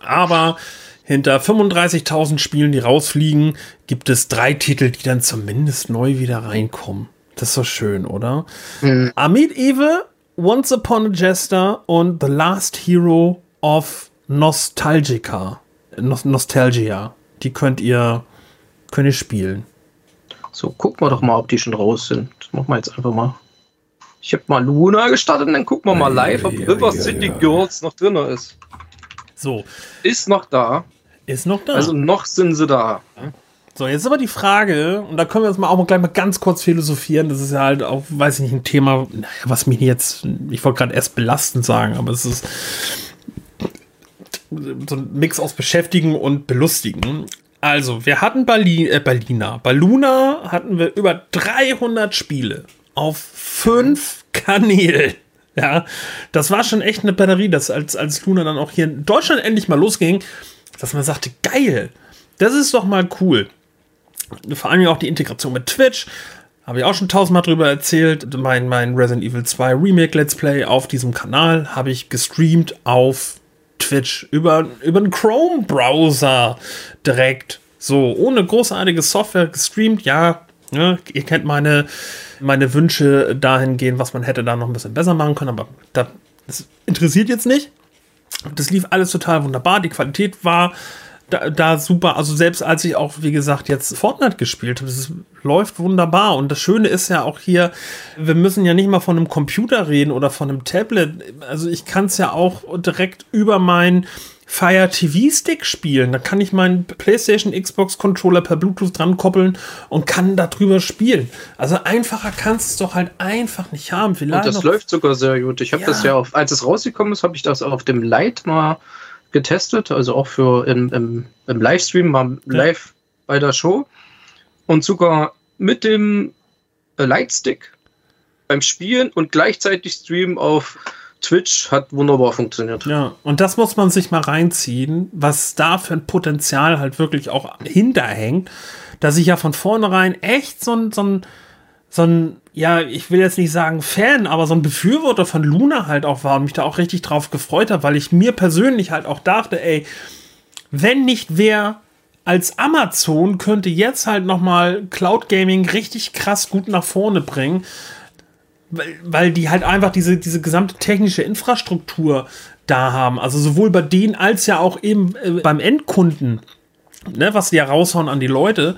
Aber hinter 35.000 Spielen, die rausfliegen, gibt es drei Titel, die dann zumindest neu wieder reinkommen. Das ist so schön, oder? Mhm. Amit Eve, Once Upon a Jester und The Last Hero of Nostalgica. Nostalgia. Die könnt ihr, könnt ihr spielen. So, gucken wir doch mal, ob die schon raus sind. Das machen wir jetzt einfach mal. Ich habe mal Luna gestartet und dann gucken wir mal live, ob River City Girls noch drin ist. So. Ist noch da. Ist noch da. Also noch sind sie da. So, jetzt ist aber die Frage, und da können wir jetzt mal auch mal gleich mal ganz kurz philosophieren. Das ist ja halt auch, weiß ich nicht, ein Thema, was mich jetzt, ich wollte gerade erst belastend sagen, aber es ist so ein Mix aus Beschäftigen und Belustigen. Also, wir hatten Berlin, äh, Berliner. Bei Luna hatten wir über 300 Spiele auf fünf Kanälen. Ja, das war schon echt eine Batterie, dass als, als Luna dann auch hier in Deutschland endlich mal losging, dass man sagte, geil, das ist doch mal cool. Vor allem auch die Integration mit Twitch. Habe ich auch schon tausendmal drüber erzählt. Mein, mein Resident Evil 2 Remake Let's Play auf diesem Kanal habe ich gestreamt auf Twitch über, über einen Chrome-Browser direkt. So, ohne großartige Software gestreamt. Ja, ne, ihr kennt meine, meine Wünsche dahingehend, was man hätte da noch ein bisschen besser machen können, aber das, das interessiert jetzt nicht. Das lief alles total wunderbar. Die Qualität war da, da, super. Also selbst als ich auch, wie gesagt, jetzt Fortnite gespielt habe, das läuft wunderbar. Und das Schöne ist ja auch hier, wir müssen ja nicht mal von einem Computer reden oder von einem Tablet. Also ich kann es ja auch direkt über mein Fire TV Stick spielen. Da kann ich meinen PlayStation Xbox Controller per Bluetooth dran koppeln und kann darüber spielen. Also einfacher kannst du es doch halt einfach nicht haben. Vielleicht und das läuft sogar sehr gut. Ich habe ja. das ja auf, als es rausgekommen ist, habe ich das auf dem Lite mal getestet, also auch für im, im, im Livestream, mal live ja. bei der Show. Und sogar mit dem äh, Lightstick beim Spielen und gleichzeitig streamen auf Twitch hat wunderbar funktioniert. Ja, und das muss man sich mal reinziehen, was da für ein Potenzial halt wirklich auch hinterhängt, dass ich ja von vornherein echt so ein, so ein, so ein, ja, ich will jetzt nicht sagen Fan, aber so ein Befürworter von Luna halt auch war und mich da auch richtig drauf gefreut habe, weil ich mir persönlich halt auch dachte, ey, wenn nicht wer als Amazon könnte jetzt halt noch mal Cloud Gaming richtig krass gut nach vorne bringen weil, weil die halt einfach diese, diese gesamte technische Infrastruktur da haben. Also sowohl bei denen als ja auch eben äh, beim Endkunden, ne, was die ja raushauen an die Leute.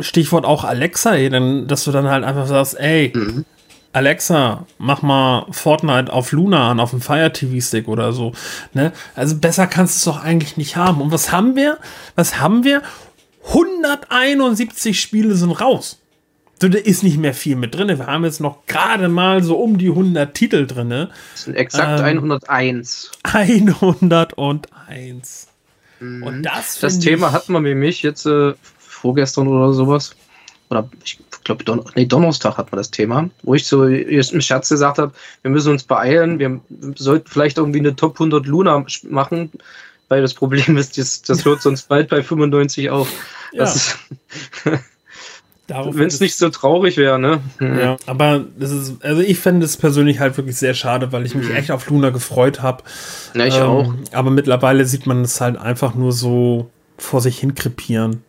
Stichwort auch Alexa, ey, dann, dass du dann halt einfach sagst, ey, mhm. Alexa, mach mal Fortnite auf Luna an, auf dem Fire TV Stick oder so. Ne? Also besser kannst du es doch eigentlich nicht haben. Und was haben wir? Was haben wir? 171 Spiele sind raus. So, da ist nicht mehr viel mit drin. Wir haben jetzt noch gerade mal so um die 100 Titel drin. Das sind exakt ähm, 101. 101. Mhm. Und das Das Thema hatten wir nämlich jetzt äh, vorgestern oder sowas. Oder ich glaube, Don nee, Donnerstag hat man das Thema, wo ich so im Scherz gesagt habe, wir müssen uns beeilen, wir sollten vielleicht irgendwie eine Top 100 Luna machen, weil das Problem ist, das, das *laughs* hört sonst bald bei 95 auf. Ja. *laughs* Wenn es nicht so traurig wäre, ne? Mhm. Ja, aber das ist, also ich fände es persönlich halt wirklich sehr schade, weil ich mich mhm. echt auf Luna gefreut habe. Ja, ich ähm, auch. Aber mittlerweile sieht man es halt einfach nur so vor sich hin krepieren.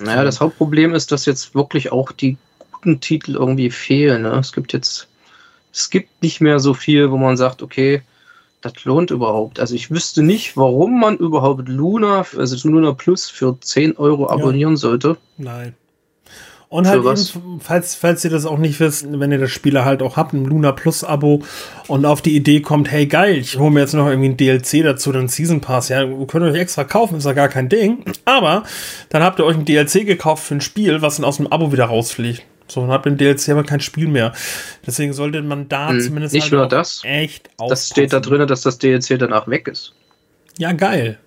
Naja, das Hauptproblem ist, dass jetzt wirklich auch die guten Titel irgendwie fehlen. Ne? Es gibt jetzt, es gibt nicht mehr so viel, wo man sagt, okay, das lohnt überhaupt. Also ich wüsste nicht, warum man überhaupt Luna, also Luna Plus für 10 Euro abonnieren ja. sollte. Nein. Und halt eben, falls, falls ihr das auch nicht wisst, wenn ihr das Spiel halt auch habt, ein Luna Plus Abo und auf die Idee kommt, hey geil, ich hole mir jetzt noch irgendwie ein DLC dazu, dann Season Pass, ja, könnt ihr euch extra kaufen, ist ja gar kein Ding. Aber dann habt ihr euch ein DLC gekauft für ein Spiel, was dann aus dem Abo wieder rausfliegt. So, dann habt ihr ein DLC aber kein Spiel mehr. Deswegen sollte man da hm, zumindest nicht halt nur das, echt aufpassen. Das steht da drin, dass das DLC danach weg ist. Ja, geil.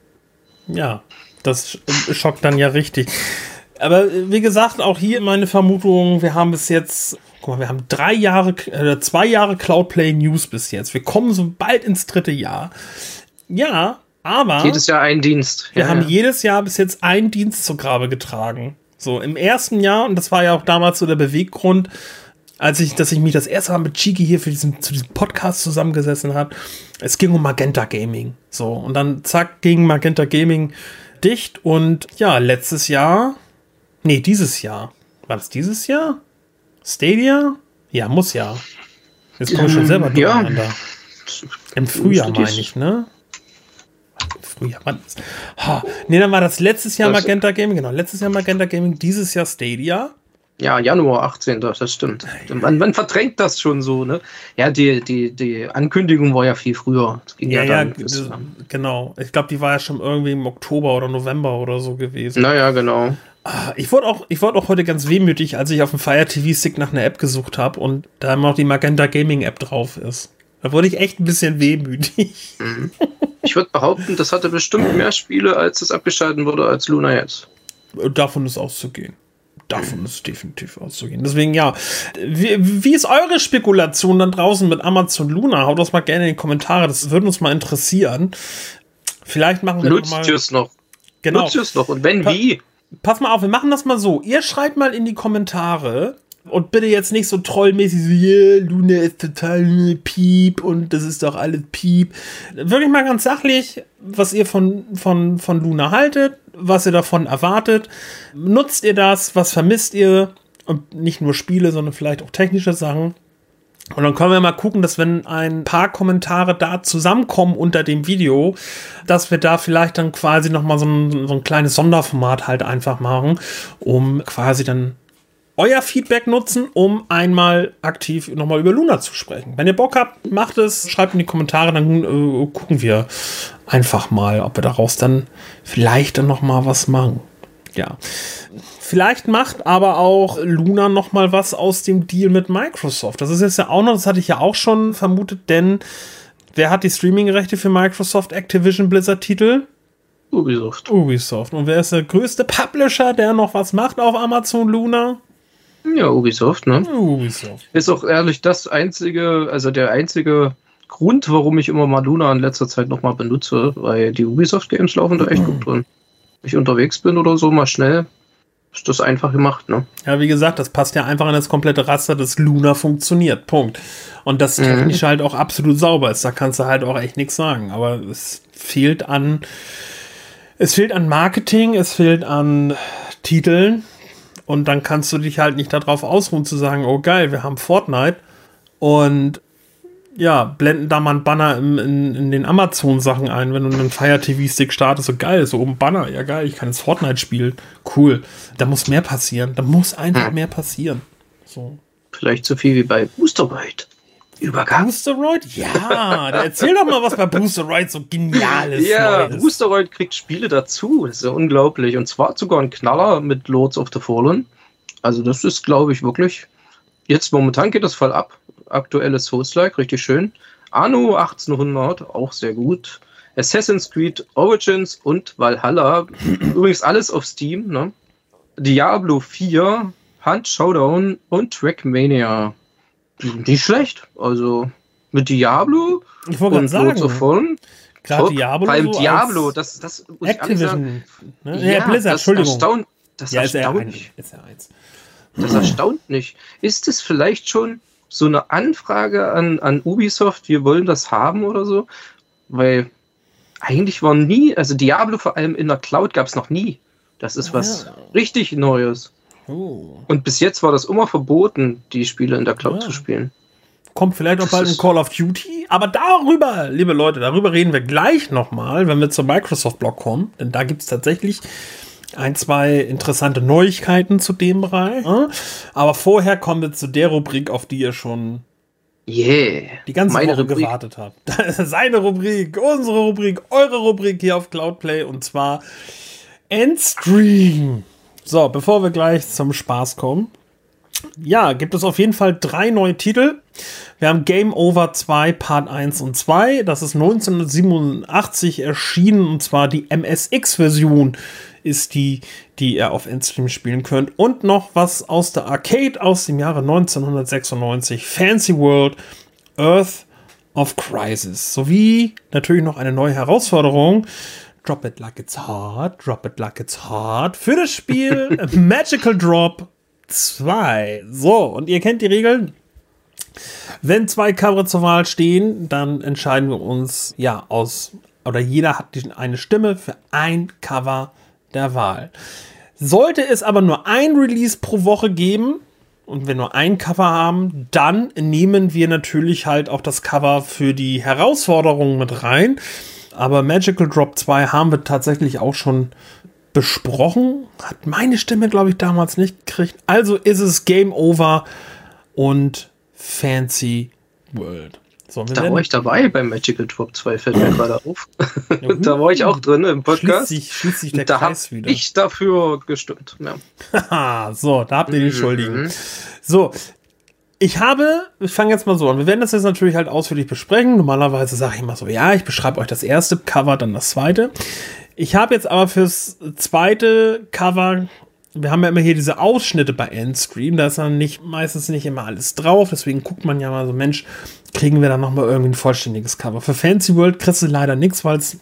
Ja, das schockt dann ja richtig. Aber äh, wie gesagt, auch hier meine Vermutung, wir haben bis jetzt, guck mal, wir haben drei Jahre, äh, zwei Jahre Cloudplay News bis jetzt. Wir kommen so bald ins dritte Jahr. Ja, aber. Jedes Jahr ein Dienst. Wir ja, haben ja. jedes Jahr bis jetzt einen Dienst zur Grabe getragen. So, im ersten Jahr, und das war ja auch damals so der Beweggrund, als ich, dass ich mich das erste Mal mit Chiki hier für diesen, zu diesem Podcast zusammengesessen habe. Es ging um Magenta Gaming. So, und dann zack, ging Magenta Gaming dicht. Und ja, letztes Jahr Nee, dieses Jahr. War das dieses Jahr? Stadia? Ja, muss ja. Jetzt komme ich schon selber durcheinander. Ja. Im Frühjahr meine ich, ne? Frühjahr, wann ist. Ha, nee, dann war das letztes Jahr das Magenta Gaming, genau. Letztes Jahr Magenta Gaming, dieses Jahr Stadia. Ja, Januar 18. Das stimmt. Man, man, verdrängt das schon so, ne? Ja, die, die, die Ankündigung war ja viel früher. ja, ja, ja genau. Ich glaube, die war ja schon irgendwie im Oktober oder November oder so gewesen. Naja, genau. Ich wurde auch, ich wurde auch heute ganz wehmütig, als ich auf dem Fire TV Stick nach einer App gesucht habe und da immer noch die Magenta Gaming App drauf ist. Da wurde ich echt ein bisschen wehmütig. Mhm. Ich würde behaupten, das hatte bestimmt mehr Spiele, als es abgeschalten wurde, als Luna jetzt. Davon ist auszugehen. davon ist definitiv auszugehen. Deswegen ja, wie, wie ist eure Spekulation dann draußen mit Amazon Luna? Haut das mal gerne in die Kommentare, das würde uns mal interessieren. Vielleicht machen wir Nutzt mal. es noch. Genau. Nutzt es noch. Und wenn, wie? Pass mal auf, wir machen das mal so. Ihr schreibt mal in die Kommentare, und bitte jetzt nicht so trollmäßig so, yeah, Luna ist total Piep und das ist doch alles Piep. Wirklich mal ganz sachlich, was ihr von, von, von Luna haltet, was ihr davon erwartet. Nutzt ihr das? Was vermisst ihr? Und nicht nur Spiele, sondern vielleicht auch technische Sachen. Und dann können wir mal gucken, dass wenn ein paar Kommentare da zusammenkommen unter dem Video, dass wir da vielleicht dann quasi nochmal so ein, so ein kleines Sonderformat halt einfach machen, um quasi dann euer Feedback nutzen, um einmal aktiv nochmal über Luna zu sprechen. Wenn ihr Bock habt, macht es, schreibt in die Kommentare, dann äh, gucken wir einfach mal, ob wir daraus dann vielleicht dann nochmal was machen. Ja. Vielleicht macht aber auch Luna nochmal was aus dem Deal mit Microsoft. Das ist jetzt ja auch noch, das hatte ich ja auch schon vermutet, denn wer hat die Streaming-Rechte für Microsoft Activision Blizzard Titel? Ubisoft. Ubisoft. Und wer ist der größte Publisher, der noch was macht auf Amazon Luna? Ja, Ubisoft, ne? Ubisoft. Ist auch ehrlich das einzige, also der einzige Grund, warum ich immer mal Luna in letzter Zeit nochmal benutze, weil die Ubisoft-Games laufen da echt mhm. gut drin. Ich unterwegs bin oder so, mal schnell, ist das einfach gemacht, ne? Ja, wie gesagt, das passt ja einfach in das komplette Raster, dass Luna funktioniert. Punkt. Und das mhm. technisch halt auch absolut sauber ist. Da kannst du halt auch echt nichts sagen. Aber es fehlt an. Es fehlt an Marketing, es fehlt an Titeln, und dann kannst du dich halt nicht darauf ausruhen zu sagen, oh geil, wir haben Fortnite und ja, blenden da mal einen Banner in, in, in den Amazon-Sachen ein, wenn du einen Fire TV-Stick startest, so geil, so oben Banner, ja geil, ich kann jetzt Fortnite spielen. Cool. Da muss mehr passieren. Da muss einfach hm. mehr passieren. So. Vielleicht so viel wie bei Boosterbyte. Übergang. Boosteroid? Ja, erzähl doch mal, was bei Boosteroid so genial ist. Ja, Boosteroid kriegt Spiele dazu. Das ist ja unglaublich. Und zwar sogar ein Knaller mit Lords of the Fallen. Also, das ist, glaube ich, wirklich. Jetzt momentan geht das voll ab. Aktuelles Souls-like, richtig schön. Anno 1800, auch sehr gut. Assassin's Creed Origins und Valhalla. *clears throat* Übrigens alles auf Steam. Ne? Diablo 4, Hunt Showdown und Trackmania. Nicht schlecht. Also mit Diablo ich und sagen, so von. Klar, Diablo. Beim so Diablo, das, das muss Activision. Ne? Ja, Blizzard, das Entschuldigung. Erstaunt, das ja, erstaunt mich. Ist er eins. Das erstaunt mich. Ist es vielleicht schon so eine Anfrage an, an Ubisoft, wir wollen das haben oder so? Weil eigentlich war nie, also Diablo vor allem in der Cloud gab es noch nie. Das ist was ja. richtig Neues. Oh. Und bis jetzt war das immer verboten, die Spiele in der Cloud ja. zu spielen. Kommt vielleicht auch bald in Call of Duty. Aber darüber, liebe Leute, darüber reden wir gleich nochmal, wenn wir zum Microsoft-Blog kommen. Denn da gibt es tatsächlich ein, zwei interessante Neuigkeiten zu dem Bereich. Aber vorher kommen wir zu der Rubrik, auf die ihr schon yeah, die ganze Woche Rubrik. gewartet habt. *laughs* Seine Rubrik, unsere Rubrik, eure Rubrik hier auf Cloudplay und zwar Endstream. So, bevor wir gleich zum Spaß kommen. Ja, gibt es auf jeden Fall drei neue Titel. Wir haben Game Over 2 Part 1 und 2. Das ist 1987 erschienen und zwar die MSX-Version ist die, die ihr auf Endstream spielen könnt. Und noch was aus der Arcade aus dem Jahre 1996. Fancy World Earth of Crisis. Sowie natürlich noch eine neue Herausforderung. Drop It Like It's Hard, Drop It Like It's Hard für das Spiel *laughs* Magical Drop 2. So, und ihr kennt die Regeln. Wenn zwei Cover zur Wahl stehen, dann entscheiden wir uns ja aus, oder jeder hat eine Stimme für ein Cover der Wahl. Sollte es aber nur ein Release pro Woche geben, und wir nur ein Cover haben, dann nehmen wir natürlich halt auch das Cover für die Herausforderung mit rein. Aber Magical Drop 2 haben wir tatsächlich auch schon besprochen. Hat meine Stimme, glaube ich, damals nicht gekriegt. Also ist es Game Over und Fancy World. So, da war ich dabei beim Magical Drop 2, fällt mir gerade auf. Ja, *laughs* da war ich auch drin im Podcast. Schließt sich, schließt sich der da Kreis wieder. Ich dafür gestimmt. Ja. *laughs* so, da habt ihr die mhm. Schuldigen. So, ich habe, ich fange jetzt mal so an. Wir werden das jetzt natürlich halt ausführlich besprechen. Normalerweise sage ich immer so, ja, ich beschreibe euch das erste Cover, dann das zweite. Ich habe jetzt aber fürs zweite Cover wir haben ja immer hier diese Ausschnitte bei Endscreen, da ist dann nicht, meistens nicht immer alles drauf, deswegen guckt man ja mal so, Mensch, kriegen wir dann nochmal irgendwie ein vollständiges Cover. Für Fancy World kriegst du leider nichts, weil es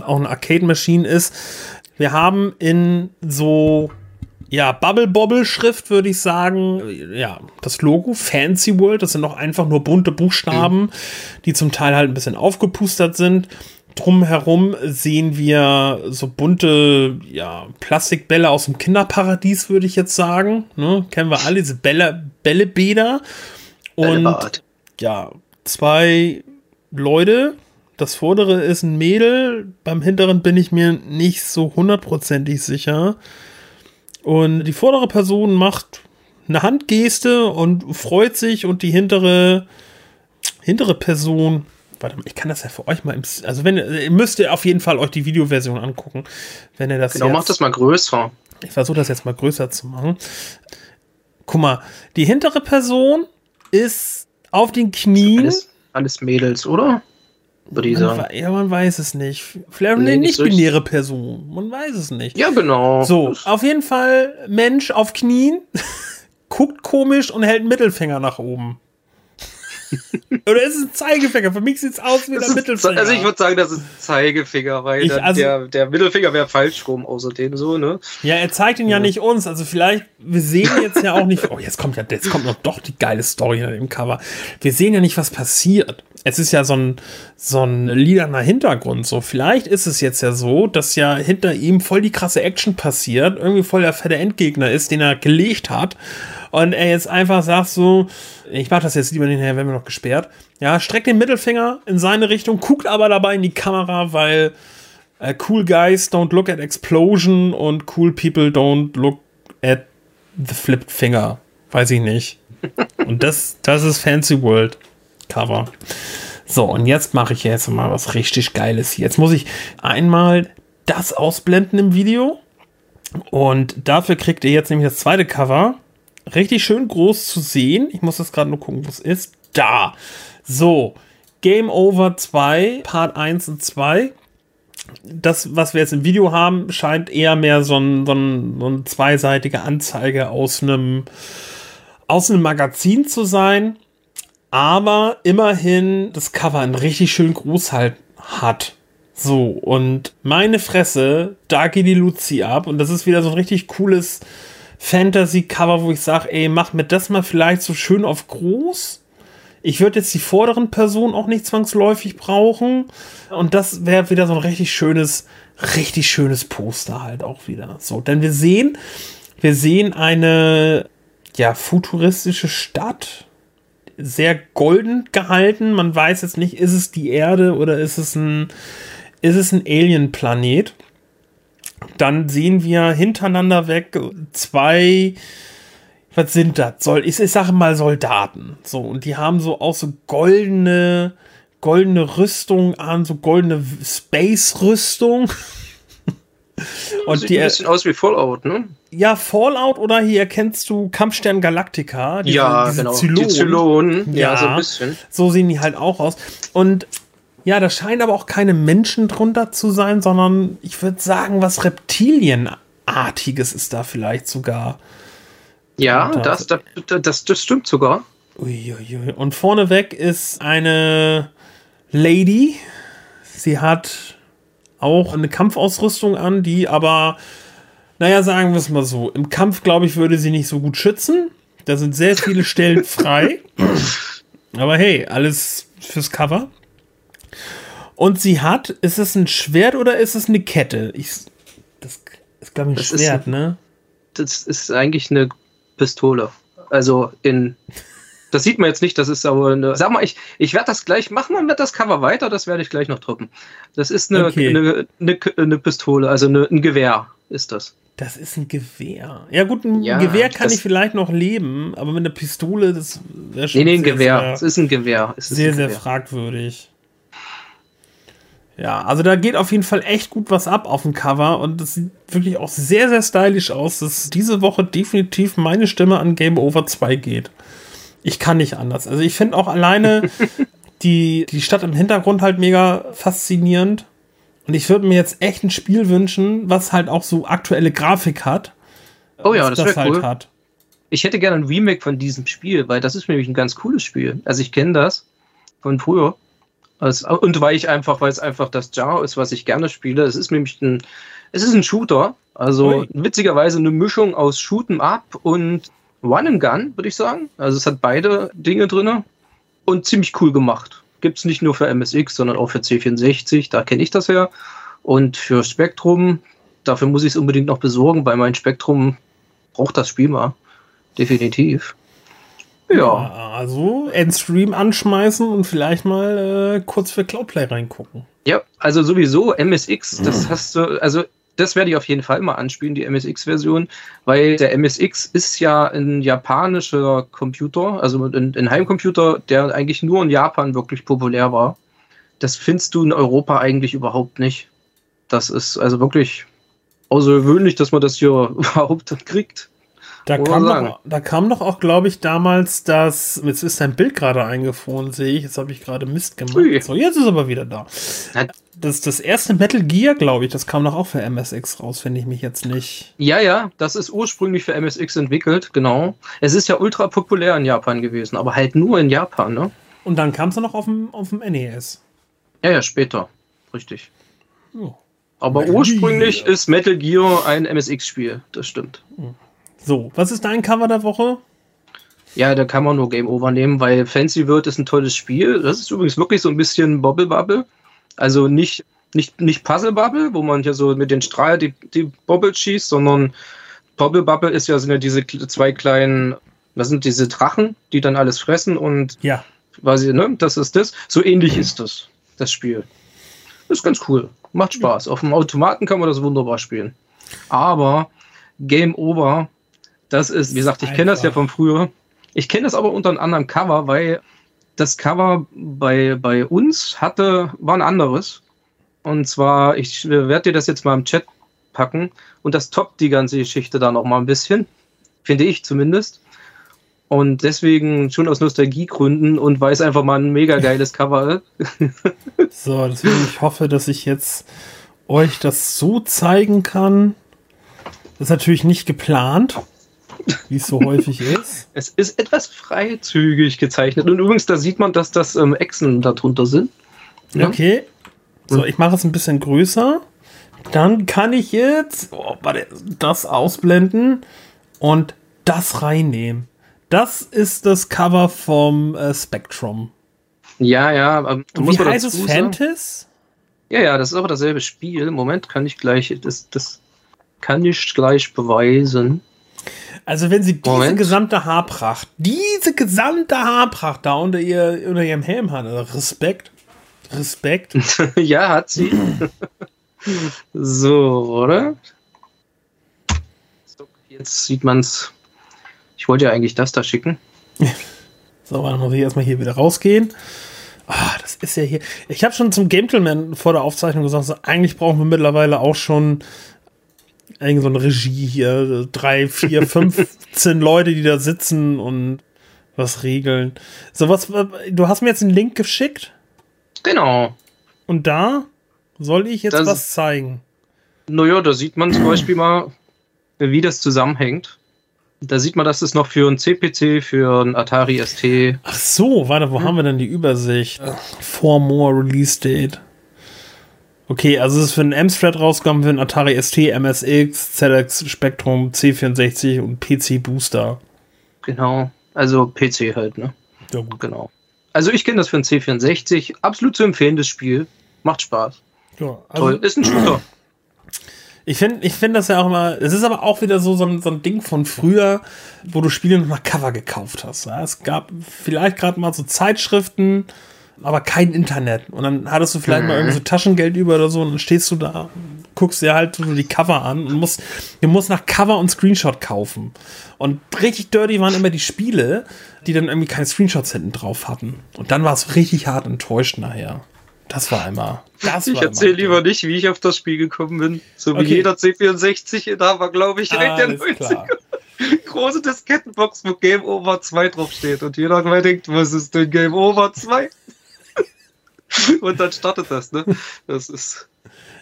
auch eine Arcade-Maschine ist. Wir haben in so ja, Bubble Bobble Schrift würde ich sagen, ja, das Logo Fancy World, das sind noch einfach nur bunte Buchstaben, mhm. die zum Teil halt ein bisschen aufgepustert sind. Drumherum sehen wir so bunte, ja, Plastikbälle aus dem Kinderparadies, würde ich jetzt sagen. Ne? Kennen wir alle, diese Bälle, Bällebäder. Und ja, zwei Leute. Das vordere ist ein Mädel. Beim hinteren bin ich mir nicht so hundertprozentig sicher. Und die vordere Person macht eine Handgeste und freut sich und die hintere, hintere Person warte mal, ich kann das ja für euch mal im, also wenn ihr müsst ihr auf jeden Fall euch die Videoversion angucken, wenn ihr das Genau, jetzt, macht das mal größer. Ich versuche das jetzt mal größer zu machen. Guck mal, die hintere Person ist auf den Knien. Alles, alles Mädels, oder? Würde ich sagen. Ja, man weiß es nicht. Vielleicht nee, eine nicht-binäre Person. Man weiß es nicht. Ja, genau. So, auf jeden Fall Mensch auf Knien, *laughs* guckt komisch und hält einen Mittelfinger nach oben. *laughs* Oder ist es ein Zeigefinger? Für mich sieht es aus wie ein Mittelfinger. Also ich würde sagen, das ist ein Zeigefinger, weil ich, also, der, der Mittelfinger wäre falsch rum außerdem so, ne? Ja, er zeigt ihn ja. ja nicht uns. Also vielleicht, wir sehen jetzt ja auch nicht. Oh, jetzt kommt ja, jetzt kommt noch doch die geile Story in dem Cover. Wir sehen ja nicht, was passiert. Es ist ja so ein, so ein liederner Hintergrund. So, vielleicht ist es jetzt ja so, dass ja hinter ihm voll die krasse Action passiert, irgendwie voll der fette Endgegner ist, den er gelegt hat und er jetzt einfach sagt so, ich mach das jetzt lieber hinterher, wenn wir noch gesperrt. Ja, streckt den Mittelfinger in seine Richtung, guckt aber dabei in die Kamera, weil äh, cool guys don't look at explosion und cool people don't look at the flipped finger. Weiß ich nicht. *laughs* Und das, das ist Fancy World Cover. So, und jetzt mache ich jetzt mal was richtig Geiles hier. Jetzt muss ich einmal das ausblenden im Video. Und dafür kriegt ihr jetzt nämlich das zweite Cover richtig schön groß zu sehen. Ich muss das gerade nur gucken, wo es ist. Da. So. Game Over 2, Part 1 und 2. Das, was wir jetzt im Video haben, scheint eher mehr so ein, so ein, so ein zweiseitige Anzeige aus einem, aus einem Magazin zu sein. Aber immerhin das Cover ein richtig schön groß halt hat. So, und meine Fresse, da geht die Luzi ab. Und das ist wieder so ein richtig cooles Fantasy-Cover, wo ich sage, ey, mach mir das mal vielleicht so schön auf groß. Ich würde jetzt die vorderen Personen auch nicht zwangsläufig brauchen. Und das wäre wieder so ein richtig schönes, richtig schönes Poster halt auch wieder. So, denn wir sehen, wir sehen eine, ja, futuristische Stadt. Sehr golden gehalten. Man weiß jetzt nicht, ist es die Erde oder ist es ein, ist es ein Alien-Planet? Dann sehen wir hintereinander weg zwei, was sind das? Soll, ich, ich sage mal Soldaten. So, und die haben so auch so goldene, goldene Rüstung an, so goldene Space-Rüstung. *laughs* Und Sieht die, ein bisschen aus wie Fallout, ne? Ja, Fallout oder hier kennst du Kampfstern Galactica. Diese, ja, diese genau. Zylonen. Die Zylonen. Ja, ja, so ein bisschen. So sehen die halt auch aus. Und ja, da scheinen aber auch keine Menschen drunter zu sein, sondern ich würde sagen, was Reptilienartiges ist da vielleicht sogar. Ja, das, das, das, das stimmt sogar. Uiuiui. Und vorneweg ist eine Lady. Sie hat auch eine Kampfausrüstung an, die aber, naja, sagen wir es mal so, im Kampf, glaube ich, würde sie nicht so gut schützen. Da sind sehr viele Stellen frei. *laughs* Aber hey, alles fürs Cover. Und sie hat, ist es ein Schwert oder ist es eine Kette? Ich, das ist, glaube ich, ein das Schwert, ist, ne? Das ist eigentlich eine Pistole. Also in. Das sieht man jetzt nicht, das ist aber eine. Sag mal, ich, ich werde das gleich machen und werde das Cover weiter, das werde ich gleich noch drucken. Das ist eine, okay. eine, eine, eine, Pistole, also eine, ein Gewehr ist das. Das ist ein Gewehr. Ja, gut, ein ja, Gewehr kann ich vielleicht noch leben, aber mit einer Pistole, das wäre schon. Nee, nee, ein Gewehr. Es ist ein Gewehr. Es sehr, sehr fragwürdig. Ja, also da geht auf jeden Fall echt gut was ab auf dem Cover und das sieht wirklich auch sehr, sehr stylisch aus, dass diese Woche definitiv meine Stimme an Game Over 2 geht. Ich kann nicht anders. Also ich finde auch alleine *laughs* die, die Stadt im Hintergrund halt mega faszinierend. Und ich würde mir jetzt echt ein Spiel wünschen, was halt auch so aktuelle Grafik hat. Oh ja, das wäre halt cool. hat. Ich hätte gerne ein Remake von diesem Spiel, weil das ist nämlich ein ganz cooles Spiel. Also ich kenne das von früher. Also, und weil ich einfach, weil es einfach das Genre ist, was ich gerne spiele. Es ist nämlich ein, es ist ein Shooter. Also Ui. witzigerweise eine Mischung aus Shoot'em Up und One and Gun, würde ich sagen. Also es hat beide Dinge drin und ziemlich cool gemacht. Gibt es nicht nur für MSX, sondern auch für C64. Da kenne ich das her. Und für Spektrum, dafür muss ich es unbedingt noch besorgen, weil mein Spektrum braucht das Spiel mal. Definitiv. Ja. Also Endstream anschmeißen und vielleicht mal äh, kurz für Cloudplay reingucken. Ja, also sowieso MSX, das hast du, also das werde ich auf jeden Fall mal anspielen, die MSX-Version, weil der MSX ist ja ein japanischer Computer, also ein, ein Heimcomputer, der eigentlich nur in Japan wirklich populär war. Das findest du in Europa eigentlich überhaupt nicht. Das ist also wirklich außergewöhnlich, dass man das hier *laughs* überhaupt kriegt. Da kam, sagen. doch, da kam doch auch, glaube ich, damals das. Jetzt ist dein Bild gerade eingefroren, sehe ich. Jetzt habe ich gerade Mist gemacht. Ui. So, jetzt ist aber wieder da. Das, das erste Metal Gear, glaube ich, das kam doch auch für MSX raus, wenn ich mich jetzt nicht. Ja, ja, das ist ursprünglich für MSX entwickelt, genau. Es ist ja ultra populär in Japan gewesen, aber halt nur in Japan, ne? Und dann kam es noch auf dem, auf dem NES. Ja, ja, später. Richtig. Oh. Aber Metal ursprünglich Gear. ist Metal Gear ein MSX-Spiel, das stimmt. So, was ist dein Cover der Woche? Ja, da kann man nur Game Over nehmen, weil Fancy World ist ein tolles Spiel. Das ist übrigens wirklich so ein bisschen Bobble Bubble. Also nicht, nicht, nicht Puzzle Bubble, wo man hier so mit den Strahl die, die Bobble schießt, sondern Bobble Bubble ist ja, sind ja diese zwei kleinen, was sind diese Drachen, die dann alles fressen und Ja. quasi, ne, das ist das. So ähnlich ist das, das Spiel. Ist ganz cool. Macht Spaß. Auf dem Automaten kann man das wunderbar spielen. Aber Game Over, das ist, wie gesagt, ich kenne das ja von früher. Ich kenne das aber unter einem anderen Cover, weil das Cover bei, bei uns hatte, war ein anderes. Und zwar, ich werde dir das jetzt mal im Chat packen und das toppt die ganze Geschichte da noch mal ein bisschen. Finde ich zumindest. Und deswegen schon aus Nostalgiegründen und weil es einfach mal ein mega geiles Cover ist. *laughs* So, deswegen, ich hoffe, dass ich jetzt euch das so zeigen kann. Das ist natürlich nicht geplant, wie es so häufig ist. *laughs* Es ist etwas freizügig gezeichnet. Und übrigens, da sieht man, dass das ähm, Echsen darunter sind. Ja. Okay. So, ich mache es ein bisschen größer. Dann kann ich jetzt oh, warte, das ausblenden und das reinnehmen. Das ist das Cover vom äh, Spectrum. Ja, ja. ähm, muss wie heißt es? Fantas? Ja, ja, das ist aber dasselbe Spiel. Moment, kann ich gleich, das, das kann ich gleich beweisen. Also wenn sie diese Moment. gesamte Haarpracht, diese gesamte Haarpracht da unter, ihr, unter ihrem Helm hat, also Respekt. Respekt. *laughs* ja, hat sie. so, oder? So, jetzt sieht man's. Ich wollte ja eigentlich das da schicken. *laughs* So, dann muss ich erstmal hier wieder rausgehen. Ah, das ist ja hier. Ich habe schon zum Gentleman vor der Aufzeichnung gesagt, so, eigentlich brauchen wir mittlerweile auch schon irgend so eine Regie hier. Drei, vier, *laughs* 15 Leute, die da sitzen und was regeln. So, was, du hast mir jetzt einen Link geschickt Genau. und da soll ich jetzt Das- was zeigen. Naja, da sieht man zum Beispiel mal, wie das zusammenhängt. Da sieht man, dass es noch für einen CPC, für einen Atari ST. Ach so, warte, wo haben wir denn die Übersicht? Four more Release Date. Okay, also es ist für einen Amstrad rausgekommen, für einen Atari ST, MSX, ZX Spectrum, C64 und PC Booster. Genau. Also PC halt, ne? Ja, gut. Genau. Also ich kenne das für einen C64. Absolut zu empfehlendes Spiel. Macht Spaß. Ja, Toll. also Ist ein Shooter. ich finde ich find das ja auch immer, es ist aber auch wieder so, so, ein, so ein Ding von früher, wo du Spiele noch nach Cover gekauft hast. Ja, es gab vielleicht gerade mal so Zeitschriften, aber kein Internet. Und dann hattest du vielleicht mal irgendwie so Taschengeld über oder so und dann stehst du da, guckst dir halt so die Cover an und musst, du musst nach Cover und Screenshot kaufen. Und richtig dirty waren immer die Spiele, die dann irgendwie keine Screenshots hinten drauf hatten. Und dann war es richtig hart enttäuscht nachher. Das war immer. Das Ich erzähle lieber nicht, wie ich auf das Spiel gekommen bin. So wie Okay. jeder C64 da war, glaube ich, direkt der Alles 90er. klar. *laughs* Große Diskettenbox, wo Game Over 2 draufsteht. Und jeder denkt, was ist denn Game Over 2? *laughs* Und dann startet das, ne? Das ist.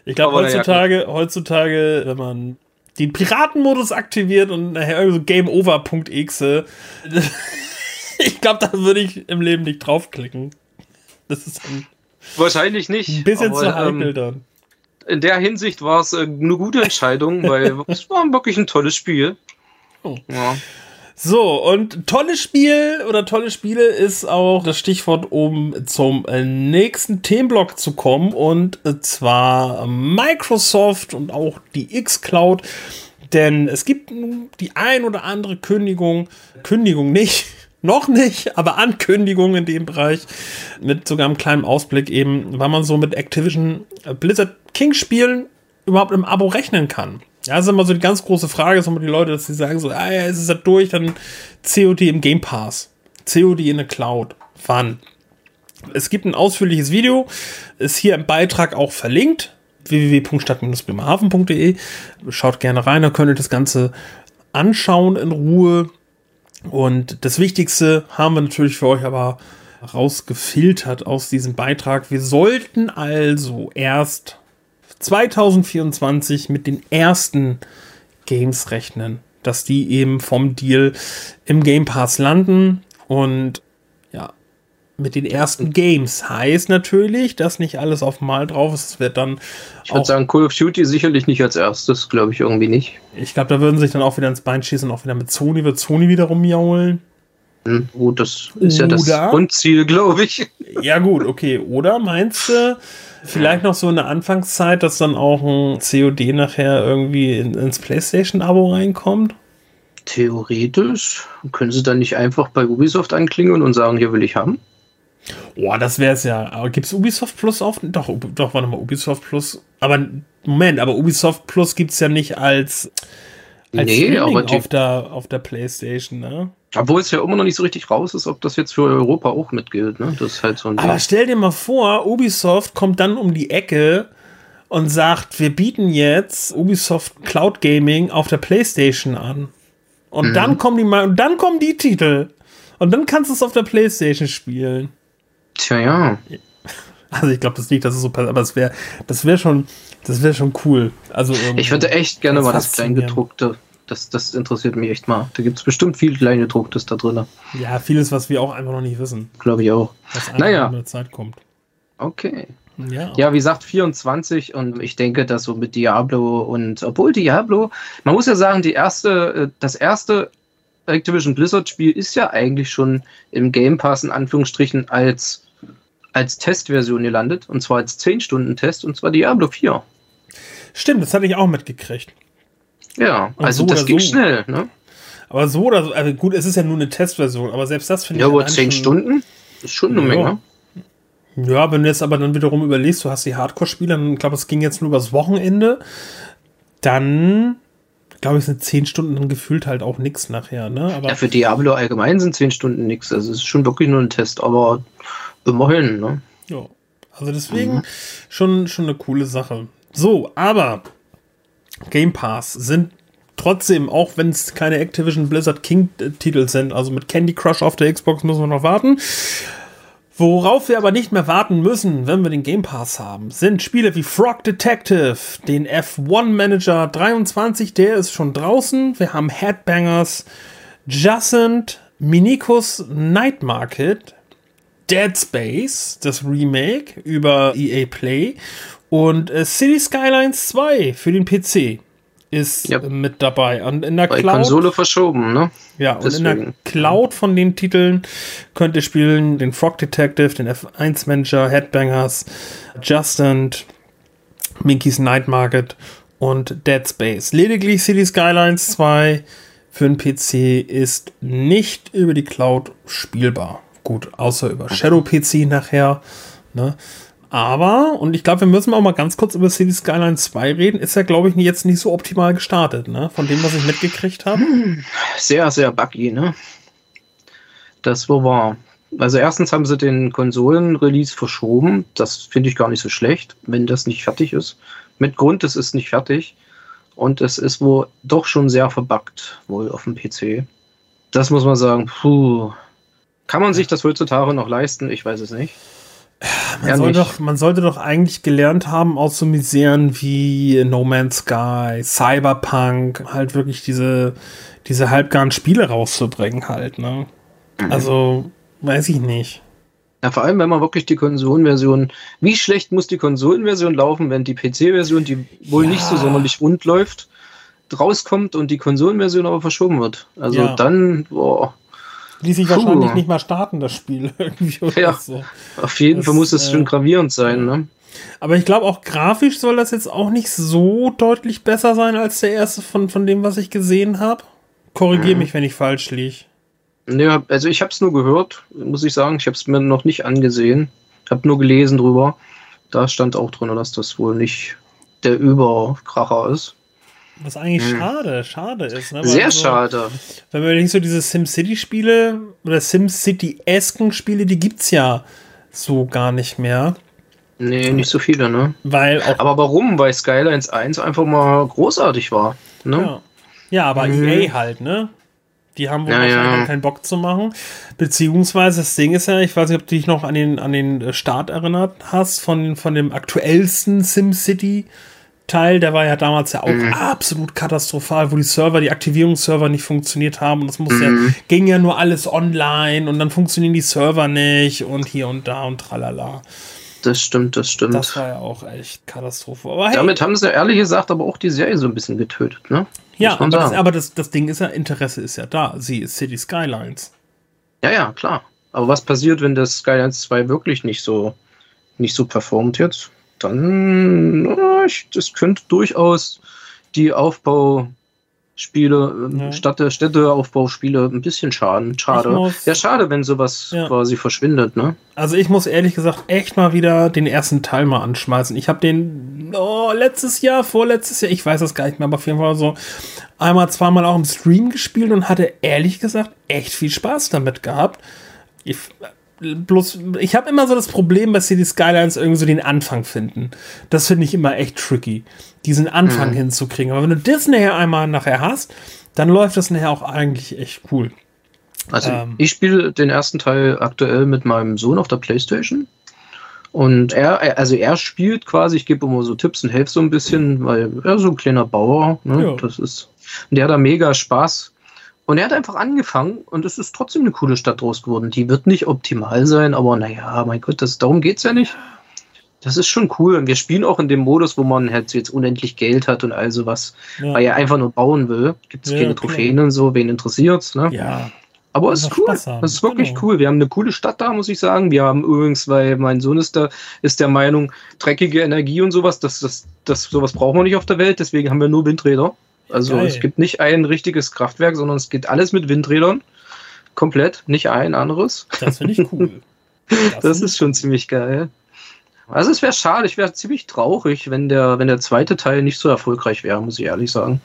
Ich glaube, Aber heutzutage, heutzutage, wenn man den Piratenmodus aktiviert und nachher so GameOver.exe. *laughs* ich glaube, da würde ich im Leben nicht draufklicken. Das ist ein Wahrscheinlich nicht. Ein bisschen zu heikel ähm, dann. In der Hinsicht war es äh, eine gute Entscheidung, weil *laughs* es war wirklich ein tolles Spiel. Oh. Ja. So, und tolles Spiel oder tolle Spiele ist auch das Stichwort, um zum äh, nächsten Themenblock zu kommen. Und zwar Microsoft und auch die X-Cloud. Denn es gibt die ein oder andere Kündigung, Kündigung nicht, *laughs* noch nicht, aber Ankündigung in dem Bereich mit sogar einem kleinen Ausblick eben, weil man so mit Activision Blizzard King Spielen überhaupt im Abo rechnen kann. Ja, das ist immer so die ganz große Frage, ist immer die Leute, dass sie sagen so, ah ja, es ist ja durch, dann COD im Game Pass. COD in der Cloud. Wann? Es gibt ein ausführliches Video, ist hier im Beitrag auch verlinkt, www.stadt-bremerhaven.de. Schaut gerne rein, da könnt ihr das Ganze anschauen in Ruhe. Und das Wichtigste haben wir natürlich für euch aber rausgefiltert aus diesem Beitrag. Wir sollten also erst 2024 mit den ersten Games rechnen, dass die eben vom Deal im Game Pass landen und ja, mit den ersten Games heißt natürlich, dass nicht alles auf Mal drauf ist. Es wird dann. Ich würde sagen, Call of Duty sicherlich nicht als erstes, glaube ich irgendwie nicht. Ich glaube, da würden sich dann auch wieder ins Bein schießen, auch wieder mit Sony, wird Sony wieder rumjaulen. Hm, gut, das ist Oder, ja das Grundziel, glaube ich. Ja, gut, okay. Oder meinst du, vielleicht noch so in der Anfangszeit, dass dann auch ein COD nachher irgendwie in, ins PlayStation-Abo reinkommt? Theoretisch. Können sie dann nicht einfach bei Ubisoft anklingeln und sagen, hier will ich haben? Boah, das wäre es ja. Aber gibt es Ubisoft Plus auf? Doch, doch, warte mal, Ubisoft Plus. Aber Moment, aber Ubisoft Plus gibt es ja nicht als, als nee, aber auf der, auf der Playstation, ne? Obwohl es ja immer noch nicht so richtig raus ist, ob das jetzt für Europa auch mitgilt, ne? Das ist halt so ein Aber stell dir mal vor, Ubisoft kommt dann um die Ecke und sagt, wir bieten jetzt Ubisoft Cloud Gaming auf der Playstation an. Und mhm. dann kommen die mal, und dann kommen die Titel. Und dann kannst du es auf der Playstation spielen. Tja, ja. Also ich glaube das nicht, dass es so passiert, aber es wäre, das wäre schon, das wäre schon cool. Also ich würde echt gerne mal das Kleingedruckte. Das, das interessiert mich echt mal. Da gibt es bestimmt viel Kleingedrucktes da drin. Ja, vieles, was wir auch einfach noch nicht wissen. Glaube ich auch. Was naja. mit der Zeit kommt. Okay. Ja. ja, wie gesagt, 24 und ich denke, dass so mit Diablo und obwohl Diablo, man muss ja sagen, die erste, äh, das erste Activision Blizzard Spiel ist ja eigentlich schon im Game Pass in Anführungsstrichen als, als Testversion gelandet. Und zwar als 10-Stunden-Test und zwar Diablo 4. Stimmt, das hatte ich auch mitgekriegt. Ja, und also so das ging so. schnell, ne? Aber so oder so, also gut, es ist ja nur eine Testversion, aber selbst das finde ja, ich. Ja, aber 10 Stunden ist schon eine ja. Menge. Ja, wenn du jetzt aber dann wiederum überlegst, du hast die Hardcore-Spieler, ich glaube, es ging jetzt nur übers Wochenende, dann glaube ich, sind zehn Stunden dann gefühlt halt auch nichts nachher. Ne? Aber ja, für Diablo allgemein sind zehn Stunden nichts. Also es ist schon wirklich nur ein Test, aber immerhin. Ne? Ja, also deswegen mhm. schon, schon eine coole Sache. So, aber Game Pass sind trotzdem, auch wenn es keine Activision Blizzard King-Titel sind, also mit Candy Crush auf der Xbox müssen wir noch warten. Worauf wir aber nicht mehr warten müssen, wenn wir den Game Pass haben, sind Spiele wie Frog Detective, den F1 Manager 23, der ist schon draußen. Wir haben Headbangers, Jacent, Minikos Night Market, Dead Space, das Remake über EA Play und äh, City Skylines 2 für den PC ist yep. mit dabei. Und in der Bei Cloud. Konsole verschoben, ne? Ja, Deswegen. und in der Cloud von den Titeln könnt ihr spielen den Frog Detective, den F1 Manager, Headbangers, Justin, Minky's Night Market und Dead Space. Lediglich City Skylines 2 für den PC ist nicht über die Cloud spielbar. Gut, außer über Shadow PC nachher. Ne? Aber, und ich glaube, wir müssen auch mal ganz kurz über City Skyline 2 reden, ist ja, glaube ich, jetzt nicht so optimal gestartet, ne? Von dem, was ich mitgekriegt habe. Sehr, sehr buggy, ne? Das wo war. Also erstens haben sie den Konsolen-Release verschoben. Das finde ich gar nicht so schlecht, wenn das nicht fertig ist. Mit Grund, es ist nicht fertig. Und es ist wohl doch schon sehr verbuggt, wohl auf dem PC. Das muss man sagen, puh. Kann man sich das heutzutage noch leisten? Ich weiß es nicht. Man, soll doch, man, sollte doch eigentlich gelernt haben, aus so Miseren wie No Man's Sky, Cyberpunk, halt wirklich diese, diese halbgaren Spiele rauszubringen, halt, ne? Mhm. Also, weiß ich nicht. Ja, vor allem, wenn man wirklich die Konsolenversion, wie schlecht muss die Konsolenversion laufen, wenn die PC-Version, die wohl ja. nicht so sonderlich rund läuft, rauskommt und die Konsolenversion aber verschoben wird. Also ja. dann, boah. Ließ sich wahrscheinlich nicht mal starten, das Spiel. *laughs* ja, so. auf jeden das, Fall muss es äh, schon gravierend sein, ne? Aber ich glaube, auch grafisch soll das jetzt auch nicht so deutlich besser sein als der erste von, von dem, was ich gesehen habe. Korrigiere mhm. mich, wenn ich falsch liege. Ja, also ich habe es nur gehört, muss ich sagen. Ich habe es mir noch nicht angesehen. Ich habe nur gelesen drüber. Da stand auch drin, dass das wohl nicht der Überkracher ist. Was eigentlich hm. schade, schade ist. Ne? Sehr so, schade. Wenn man nicht so diese SimCity-Spiele oder SimCity-esken Spiele, die gibt es ja so gar nicht mehr. Nee, nicht so viele, ne? Weil aber warum? Weil Skylines 1 einfach mal großartig war. Ne? Ja. ja, aber mhm. EA halt, ne? Die haben wohl ja, ja. keinen Bock zu machen. Beziehungsweise das Ding ist ja, ich weiß nicht, ob du dich noch an den, an den Start erinnert hast von, von dem aktuellsten SimCity. Teil, der war ja damals ja auch mhm. absolut katastrophal, wo die Server, die Aktivierungsserver nicht funktioniert haben und das muss mhm. ja, ging ja nur alles online und dann funktionieren die Server nicht und hier und da und tralala. Das stimmt, das stimmt. Das war ja auch echt Katastrophe. Hey, Damit haben sie ehrlich gesagt aber auch die Serie so ein bisschen getötet, ne? Ja, aber, das, aber das, das Ding ist ja, Interesse ist ja da. Sie ist City Skylines. Ja, ja, klar. Aber was passiert, wenn das Skylines 2 wirklich nicht so, nicht so performt jetzt? Dann, das könnte durchaus die Aufbau, Spiele, ähm, ja. Städte, Städteaufbauspiele ein bisschen schaden. Schade. Muss, ja, schade, wenn sowas ja. quasi verschwindet, ne? Also ich muss ehrlich gesagt echt mal wieder den ersten Teil mal anschmeißen. Ich habe den oh, letztes Jahr, vorletztes Jahr, ich weiß das gar nicht mehr, aber auf jeden Fall so einmal, zweimal auch im Stream gespielt und hatte ehrlich gesagt echt viel Spaß damit gehabt. Ich, bloß, ich habe immer so das Problem, dass sie die Skylines irgendwie so den Anfang finden. Das finde ich immer echt tricky, diesen Anfang mhm. hinzukriegen. Aber wenn du das nachher einmal nachher hast, dann läuft das nachher auch eigentlich echt cool. Also ähm, ich spiele den ersten Teil aktuell mit meinem Sohn auf der Playstation. Und er, also er spielt quasi, ich gebe immer so Tipps und helfe so ein bisschen, weil er so ein kleiner Bauer, ne? Ja. das ist, der hat da mega Spaß und er hat einfach angefangen und es ist trotzdem eine coole Stadt draus geworden. Die wird nicht optimal sein, aber naja, mein Gott, das, darum geht es ja nicht. Das ist schon cool. Und wir spielen auch in dem Modus, wo man halt jetzt unendlich Geld hat und all sowas, ja. weil er einfach nur bauen will. Gibt es ja, keine Trophäen klar. und so, wen interessiert's, ne? Ja. Aber es ist cool. Das ist wirklich genau. cool. Wir haben eine coole Stadt da, muss ich sagen. Wir haben übrigens, weil mein Sohn ist da, ist der Meinung, dreckige Energie und sowas, das, das, das, sowas brauchen wir nicht auf der Welt, deswegen haben wir nur Windräder. Also Geil. es gibt nicht ein richtiges Kraftwerk, sondern es geht alles mit Windrädern. Komplett, nicht ein anderes. Das finde ich cool. *laughs* Das, das ist schon ziemlich geil. Also es wäre schade, ich wäre ziemlich traurig, wenn der, wenn der zweite Teil nicht so erfolgreich wäre, muss ich ehrlich sagen.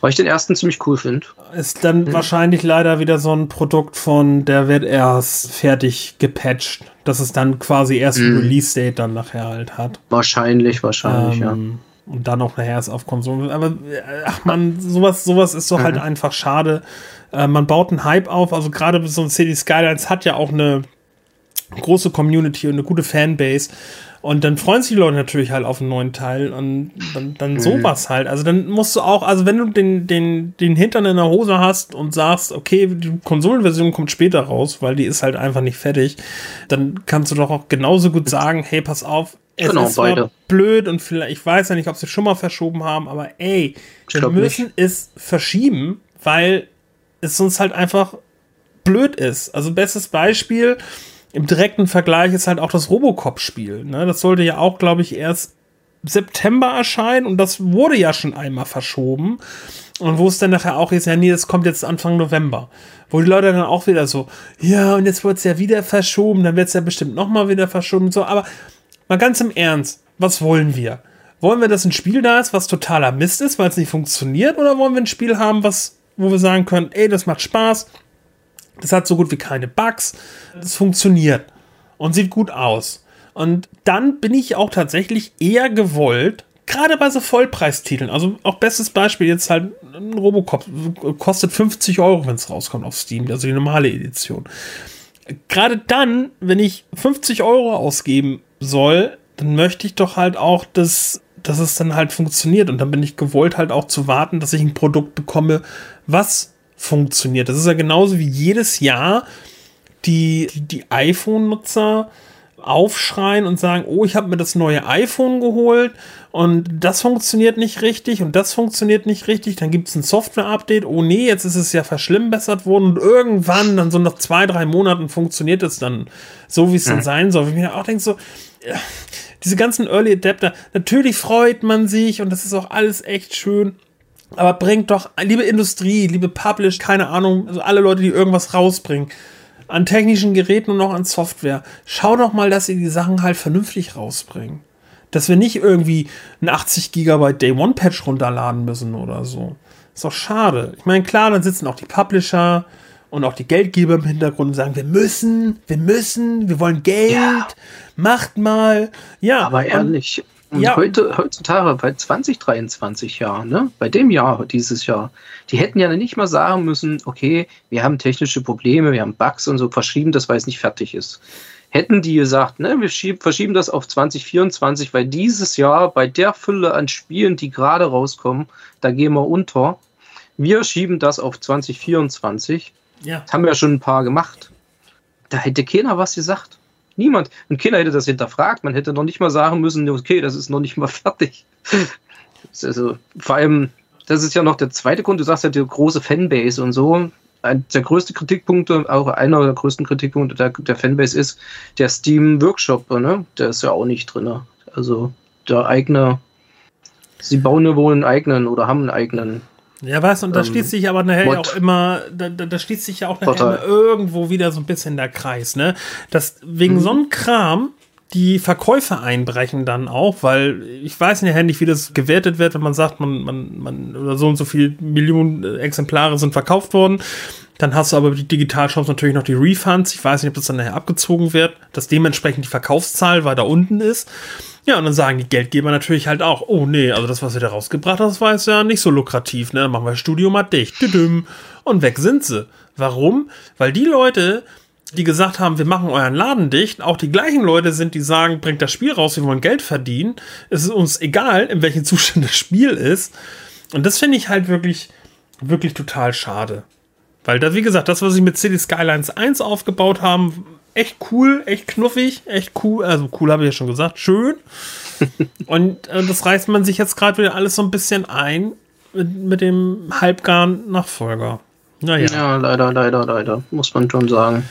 Weil ich den ersten ziemlich cool finde. Ist dann mhm. wahrscheinlich leider wieder so ein Produkt von, der wird erst fertig gepatcht, dass es dann quasi erst mhm. Release-Date dann nachher halt hat. Wahrscheinlich, wahrscheinlich, ähm, ja und dann auch nachher ist auf Konsolen. Aber äh, ach man, sowas, sowas ist doch halt mhm. halt einfach schade. Äh, man baut einen Hype auf, also gerade so ein City Skylines hat ja auch eine große Community und eine gute Fanbase. Und dann freuen sich die Leute natürlich halt auf einen neuen Teil und dann, dann mhm. sowas halt. Also dann musst du auch, also wenn du den, den, den Hintern in der Hose hast und sagst, okay, die Konsolenversion kommt später raus, weil die ist halt einfach nicht fertig, dann kannst du doch auch genauso gut sagen, hey, pass auf, es genau, ist beide. blöd und vielleicht, ich weiß ja nicht, ob sie schon mal verschoben haben, aber ey, wir müssen nicht. es verschieben, weil es sonst halt einfach blöd ist. Also bestes Beispiel im direkten Vergleich ist halt auch das Robocop-Spiel. Ne? Das sollte ja auch, glaube ich, erst September erscheinen und das wurde ja schon einmal verschoben. Und wo es dann nachher auch ist, ja, nee, das kommt jetzt Anfang November. Wo die Leute dann auch wieder so, ja, und jetzt wird es ja wieder verschoben, dann wird es ja bestimmt nochmal wieder verschoben. So, aber mal ganz im Ernst, was wollen wir? Wollen wir, dass ein Spiel da ist, was totaler Mist ist, weil es nicht funktioniert? Oder wollen wir ein Spiel haben, was, wo wir sagen können, ey, das macht Spaß, das hat so gut wie keine Bugs, das funktioniert und sieht gut aus. Und dann bin ich auch tatsächlich eher gewollt, gerade bei so Vollpreistiteln, also auch bestes Beispiel jetzt halt ein Robocop, kostet 50 Euro, wenn es rauskommt auf Steam, also die normale Edition. gerade dann, wenn ich 50 Euro ausgeben soll, dann möchte ich doch halt auch, dass, dass es dann halt funktioniert. Und dann bin ich gewollt halt auch zu warten, dass ich ein Produkt bekomme, was funktioniert. Das ist ja genauso wie jedes Jahr die, die, iPhone-Nutzer aufschreien und sagen, oh, ich habe mir das neue iPhone geholt und das funktioniert nicht richtig und das funktioniert nicht richtig. Dann gibt es ein Software-Update. Oh nee, jetzt ist es ja verschlimmbessert worden und irgendwann, dann so nach zwei, drei Monaten funktioniert es dann so, wie es dann sein soll. Ich mir auch denke so, ja, diese ganzen Early Adapter, natürlich freut man sich und das ist auch alles echt schön. Aber bringt doch, liebe Industrie, liebe Publish, keine Ahnung, also alle Leute, die irgendwas rausbringen, an technischen Geräten und auch an Software. Schau doch mal, dass sie die Sachen halt vernünftig rausbringen. Dass wir nicht irgendwie ein 80 GB Day One Patch runterladen müssen oder so. Ist doch schade. Ich meine, klar, dann sitzen auch die Publisher und auch die Geldgeber im Hintergrund und sagen, wir müssen, wir müssen, wir wollen Geld, ja. macht mal. Ja. Aber ehrlich, und ja. heute, heutzutage, bei 2023 Jahren, ne, bei dem Jahr, dieses Jahr, die hätten ja nicht mal sagen müssen, okay, wir haben technische Probleme, wir haben Bugs und so, verschieben das, weil es nicht fertig ist. Hätten die gesagt, ne, wir schieb, verschieben das auf 2024, weil dieses Jahr bei der Fülle an Spielen, die gerade rauskommen, da gehen wir unter. Wir schieben das auf 2024. Ja. Das haben wir ja schon ein paar gemacht. Da hätte keiner was gesagt. Niemand. Und keiner hätte das hinterfragt. Man hätte noch nicht mal sagen müssen, okay, das ist noch nicht mal *laughs* fertig. also, vor allem, das ist ja noch der zweite Grund. Du sagst ja die große Fanbase und so. Ein, der größte Kritikpunkt, auch einer der größten Kritikpunkte der, der Fanbase ist der Steam Workshop, ne? Der ist ja auch nicht drin. Also der eigene, sie bauen ja wohl einen eigenen oder haben einen eigenen ja, was? Und da ähm, schließt sich aber nachher Mod. auch immer, da, da, da schließt sich ja auch nachher irgendwo wieder so ein bisschen der Kreis, ne? Das, wegen mhm. so einem Kram, die Verkäufe einbrechen dann auch, weil ich weiß nicht, wie das gewertet wird, wenn man sagt, man, man, man, oder so und so viele Millionen Exemplare sind verkauft worden. Dann hast du aber die Digitalshops natürlich noch die Refunds. Ich weiß nicht, ob das dann nachher abgezogen wird, dass dementsprechend die Verkaufszahl weiter unten ist. Ja, und dann sagen die Geldgeber natürlich halt auch, oh nee, also das, was ihr da rausgebracht habt, war jetzt ja nicht so lukrativ, ne? Dann machen wir das Studio mal dicht. Und weg sind sie. Warum? Weil die Leute, die gesagt haben, wir machen euren Laden dicht, auch die gleichen Leute sind, die sagen, bringt das Spiel raus, wir wollen Geld verdienen. Es ist uns egal, in welchem Zustand das Spiel ist. Und das finde ich halt wirklich, wirklich total schade. Weil da, wie gesagt, das, was sie mit City Skylines 1 aufgebaut haben, echt cool, echt knuffig, echt cool. Also cool habe ich ja schon gesagt, schön. *laughs* Und äh, das reißt man sich jetzt gerade wieder alles so ein bisschen ein mit, mit dem halbgaren Nachfolger. Naja. Ja, leider, leider, leider, muss man schon sagen.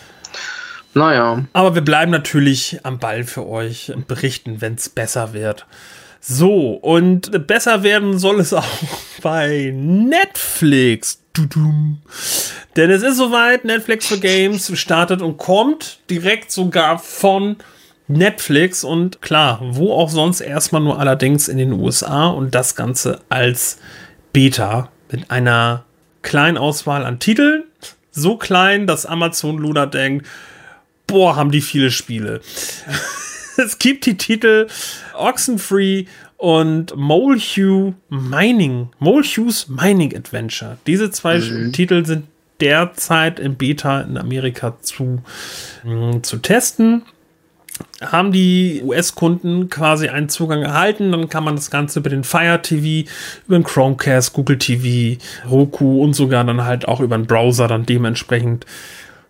Naja. Aber wir bleiben natürlich am Ball für euch und berichten, wenn es besser wird. So, und besser werden soll es auch *laughs* bei Netflix. Denn es ist soweit, Netflix für Games startet und kommt direkt sogar von Netflix und klar, wo auch sonst erstmal nur allerdings in den USA und das Ganze als Beta mit einer kleinen Auswahl an Titeln. So klein, dass Amazon Luna denkt, boah, haben die viele Spiele. *laughs* es gibt die Titel Oxenfree und Molehue Mining, Molehue's Mining Adventure. Diese zwei mhm. Titel sind derzeit im Beta in Amerika zu, mh, zu testen. Haben die US-Kunden quasi einen Zugang erhalten, dann kann man das Ganze über den Fire TV, über den Chromecast, Google TV, Roku und sogar dann halt auch über den Browser dann dementsprechend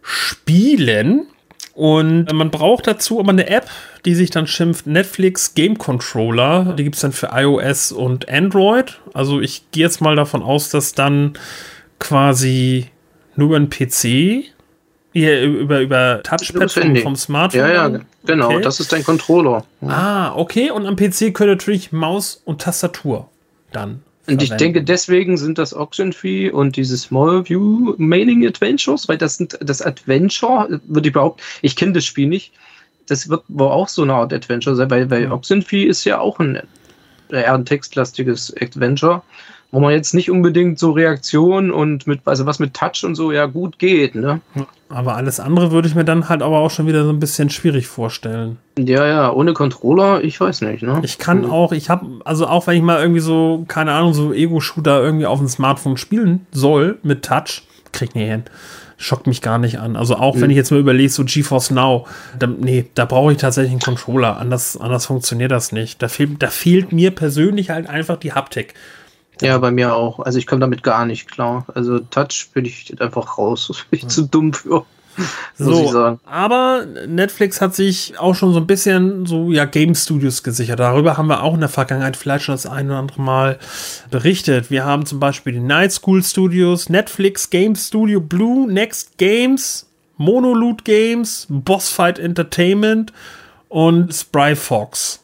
spielen. Und man braucht dazu aber eine App, die sich dann schimpft Netflix Game Controller. Die gibt es dann für iOS und Android. Also ich gehe jetzt mal davon aus, dass dann quasi nur über den PC, hier über, über Touchpad vom, vom, Smartphone. Ja, ja, genau, okay. das ist dein Controller. Ah, okay. Und am PC können natürlich Maus und Tastatur dann und ich denke, deswegen sind das Oxenfree und diese Small View Mailing Adventures, weil das sind das Adventure, würde ich behaupten, ich kenne das Spiel nicht. Das wird wohl auch so eine Art Adventure sein, weil, weil Oxenfree ist ja auch ein eher ein textlastiges Adventure wo man jetzt nicht unbedingt so Reaktionen und mit, also was mit Touch und so ja gut geht, ne? Aber alles andere würde ich mir dann halt aber auch schon wieder so ein bisschen schwierig vorstellen. Ja, ja, ohne Controller, ich weiß nicht, ne? Ich kann auch, ich habe, also auch wenn ich mal irgendwie so, keine Ahnung, so Ego-Shooter irgendwie auf dem Smartphone spielen soll mit Touch, krieg ich nicht hin. schockt mich gar nicht an. Also auch wenn Mhm. ich jetzt mal überlege, so GeForce Now, da, nee, da brauche ich tatsächlich einen Controller. Anders, anders funktioniert das nicht. Da fehlt, da fehlt mir persönlich halt einfach die Haptik. Ja, bei mir auch. Also ich komme damit gar nicht klar. Also Touch bin ich einfach raus. *laughs* Das bin ich zu dumm für. *laughs* So, aber Netflix hat sich auch schon so ein bisschen so ja Game Studios gesichert. Darüber haben wir auch in der Vergangenheit vielleicht schon das ein oder andere Mal berichtet. Wir haben zum Beispiel die Night School Studios, Netflix Game Studio Blue, Next Games, Monolith Games, Bossfight Entertainment und Spry Fox.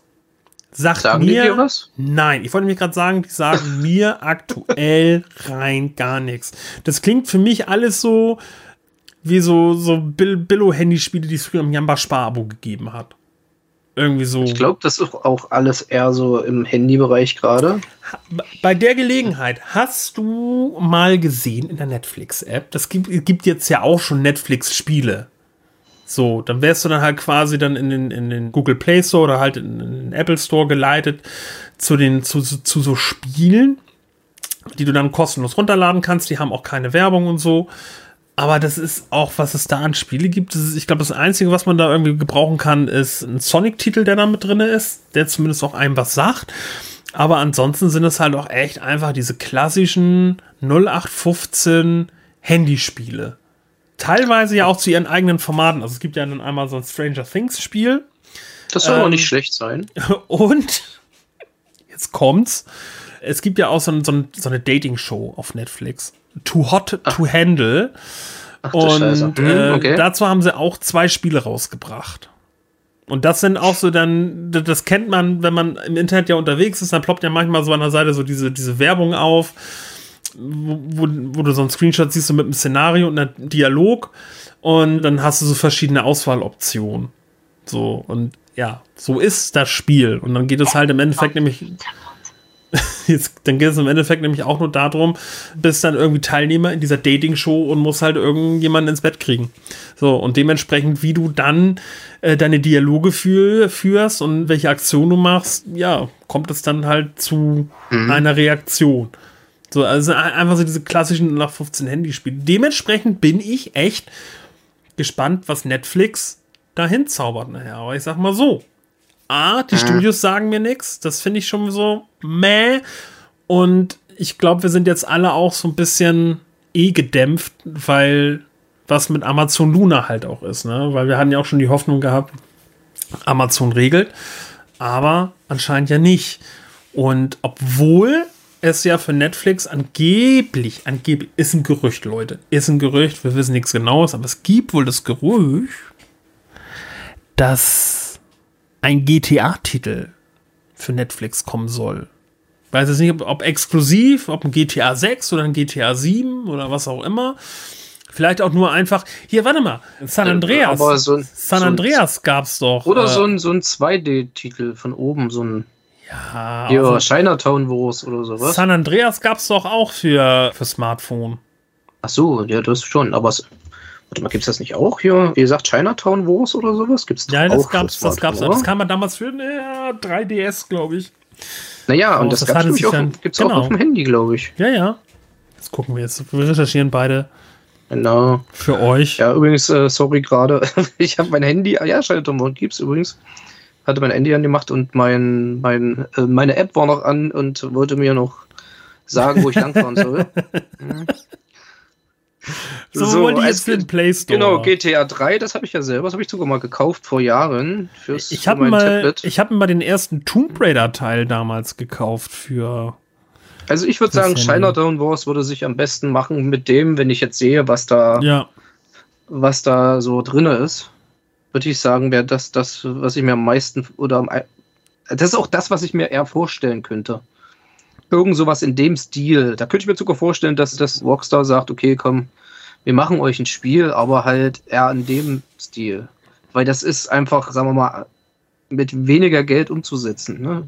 Sagt Sagen die mir, dir was? Nein, ich wollte mir gerade sagen, die sagen *laughs* mir aktuell rein gar nichts. Das klingt für mich alles so wie so, so Bill Billo-Handyspiele, die es früher im Jamba Spar-Abo gegeben hat. Irgendwie so. Ich glaube, das ist auch alles eher so im Handybereich gerade. Bei der Gelegenheit, hast du mal gesehen in der Netflix-App, das gibt, gibt jetzt ja auch schon Netflix-Spiele. So, dann wärst du dann halt quasi dann in den, in den Google Play Store oder halt in den Apple Store geleitet zu den, zu, zu, zu so Spielen, die du dann kostenlos runterladen kannst. Die haben auch keine Werbung und so. Aber das ist auch, was es da an Spiele gibt. Ist, ich glaube, das Einzige, was man da irgendwie gebrauchen kann, ist ein Sonic-Titel, der da mit drin ist, der zumindest auch einem was sagt. Aber ansonsten sind es halt auch echt einfach diese klassischen 0815 Handyspiele. Teilweise ja auch zu ihren eigenen Formaten. Also es gibt ja dann einmal so ein Stranger Things Spiel. Das soll Ähm, auch nicht schlecht sein. *laughs* Und jetzt kommt's. Es gibt ja auch so, ein, so, ein, so eine Dating-Show auf Netflix. Too Hot to Handle. Ach. Und äh, okay. dazu haben sie auch zwei Spiele rausgebracht. Und das sind auch so dann, das- das kennt man, wenn man im Internet ja unterwegs ist, dann ploppt ja manchmal so an der Seite so diese, diese Werbung auf, wo, wo, wo du so einen Screenshot siehst, so mit einem Szenario und einem Dialog. Und dann hast du so verschiedene Auswahloptionen. So, und ja, so ist das Spiel. Und dann geht es halt im Endeffekt nämlich. *laughs* Jetzt, dann geht es im Endeffekt nämlich auch nur darum, bist dann irgendwie Teilnehmer in dieser Dating-Show und musst halt irgendjemanden ins Bett kriegen. So, und dementsprechend, wie du dann äh, deine Dialoge für, führst und welche Aktion du machst, ja, kommt es dann halt zu einer Reaktion. So, also ein- einfach so diese klassischen nach 15 Handyspiele. Dementsprechend bin ich echt gespannt, was Netflix dahin zaubert nachher. Aber ich sag mal so. A, die Studios sagen mir nichts. Das finde ich schon so meh. Und ich glaube, wir sind jetzt alle auch so ein bisschen eh gedämpft, weil was mit Amazon Luna halt auch ist, ne? Weil wir hatten ja auch schon die Hoffnung gehabt, Amazon regelt. Aber anscheinend ja nicht. Und obwohl es ja für Netflix angeblich, angeblich, ist ein Gerücht, Leute, ist ein Gerücht, wir wissen nichts Genaues, aber es gibt wohl das Gerücht, dass ein GTA-Titel für Netflix kommen soll. Weiß jetzt nicht, ob, ob exklusiv, ob ein GTA 6 oder ein GTA 7 oder was auch immer. Vielleicht auch nur einfach. Hier, warte mal. San Äh, Andreas. aber so ein- San so Andreas gab's doch. Oder äh, so ein, so ein 2D-Titel von oben, so ein ja, ja, also Chinatown Wars oder sowas. San Andreas gab's doch auch für, für Smartphone. Ach so, ja, das schon. Aber es, warte mal, gibt's das nicht auch hier? Wie gesagt, Chinatown Wars oder sowas? Gibt's Ja, doch das auch gab's, für das gab's. Das kam ja damals für ja, 3DS, glaube ich. Naja, und Oh, das, das sich auch, dann- gibt's genau. auch auf dem Handy, glaube ich. Ja, ja. Jetzt gucken wir jetzt. Wir recherchieren beide Genau. für euch. Ja, übrigens, äh, sorry gerade. *laughs* ich habe mein Handy, ah ja, Chinatown Wars gibt's übrigens. Hatte mein Handy angemacht und mein, mein, äh, meine App war noch an und wollte mir noch sagen, wo ich langfahren soll. *laughs* Mhm. so, so wollte ich jetzt den Play Store. Genau, GTA 3, das habe ich ja selber, das habe ich sogar mal gekauft vor Jahren. Fürs, Ich für habe mein mal, Tablet. ich habe mal den ersten Tomb Raider Teil damals gekauft für. Also ich würde sagen. Chinatown Wars würde sich am besten machen mit dem, wenn ich jetzt sehe, was da, Ja, was da so drinne ist. Würde ich sagen, wäre das das, was ich mir am meisten oder am, das ist auch das, was ich mir eher vorstellen könnte. Irgend sowas in dem Stil. Da könnte ich mir sogar vorstellen, dass das Rockstar sagt, okay, komm, wir machen euch ein Spiel, aber halt eher in dem Stil. Weil das ist einfach, sagen wir mal, mit weniger Geld umzusetzen. Ne?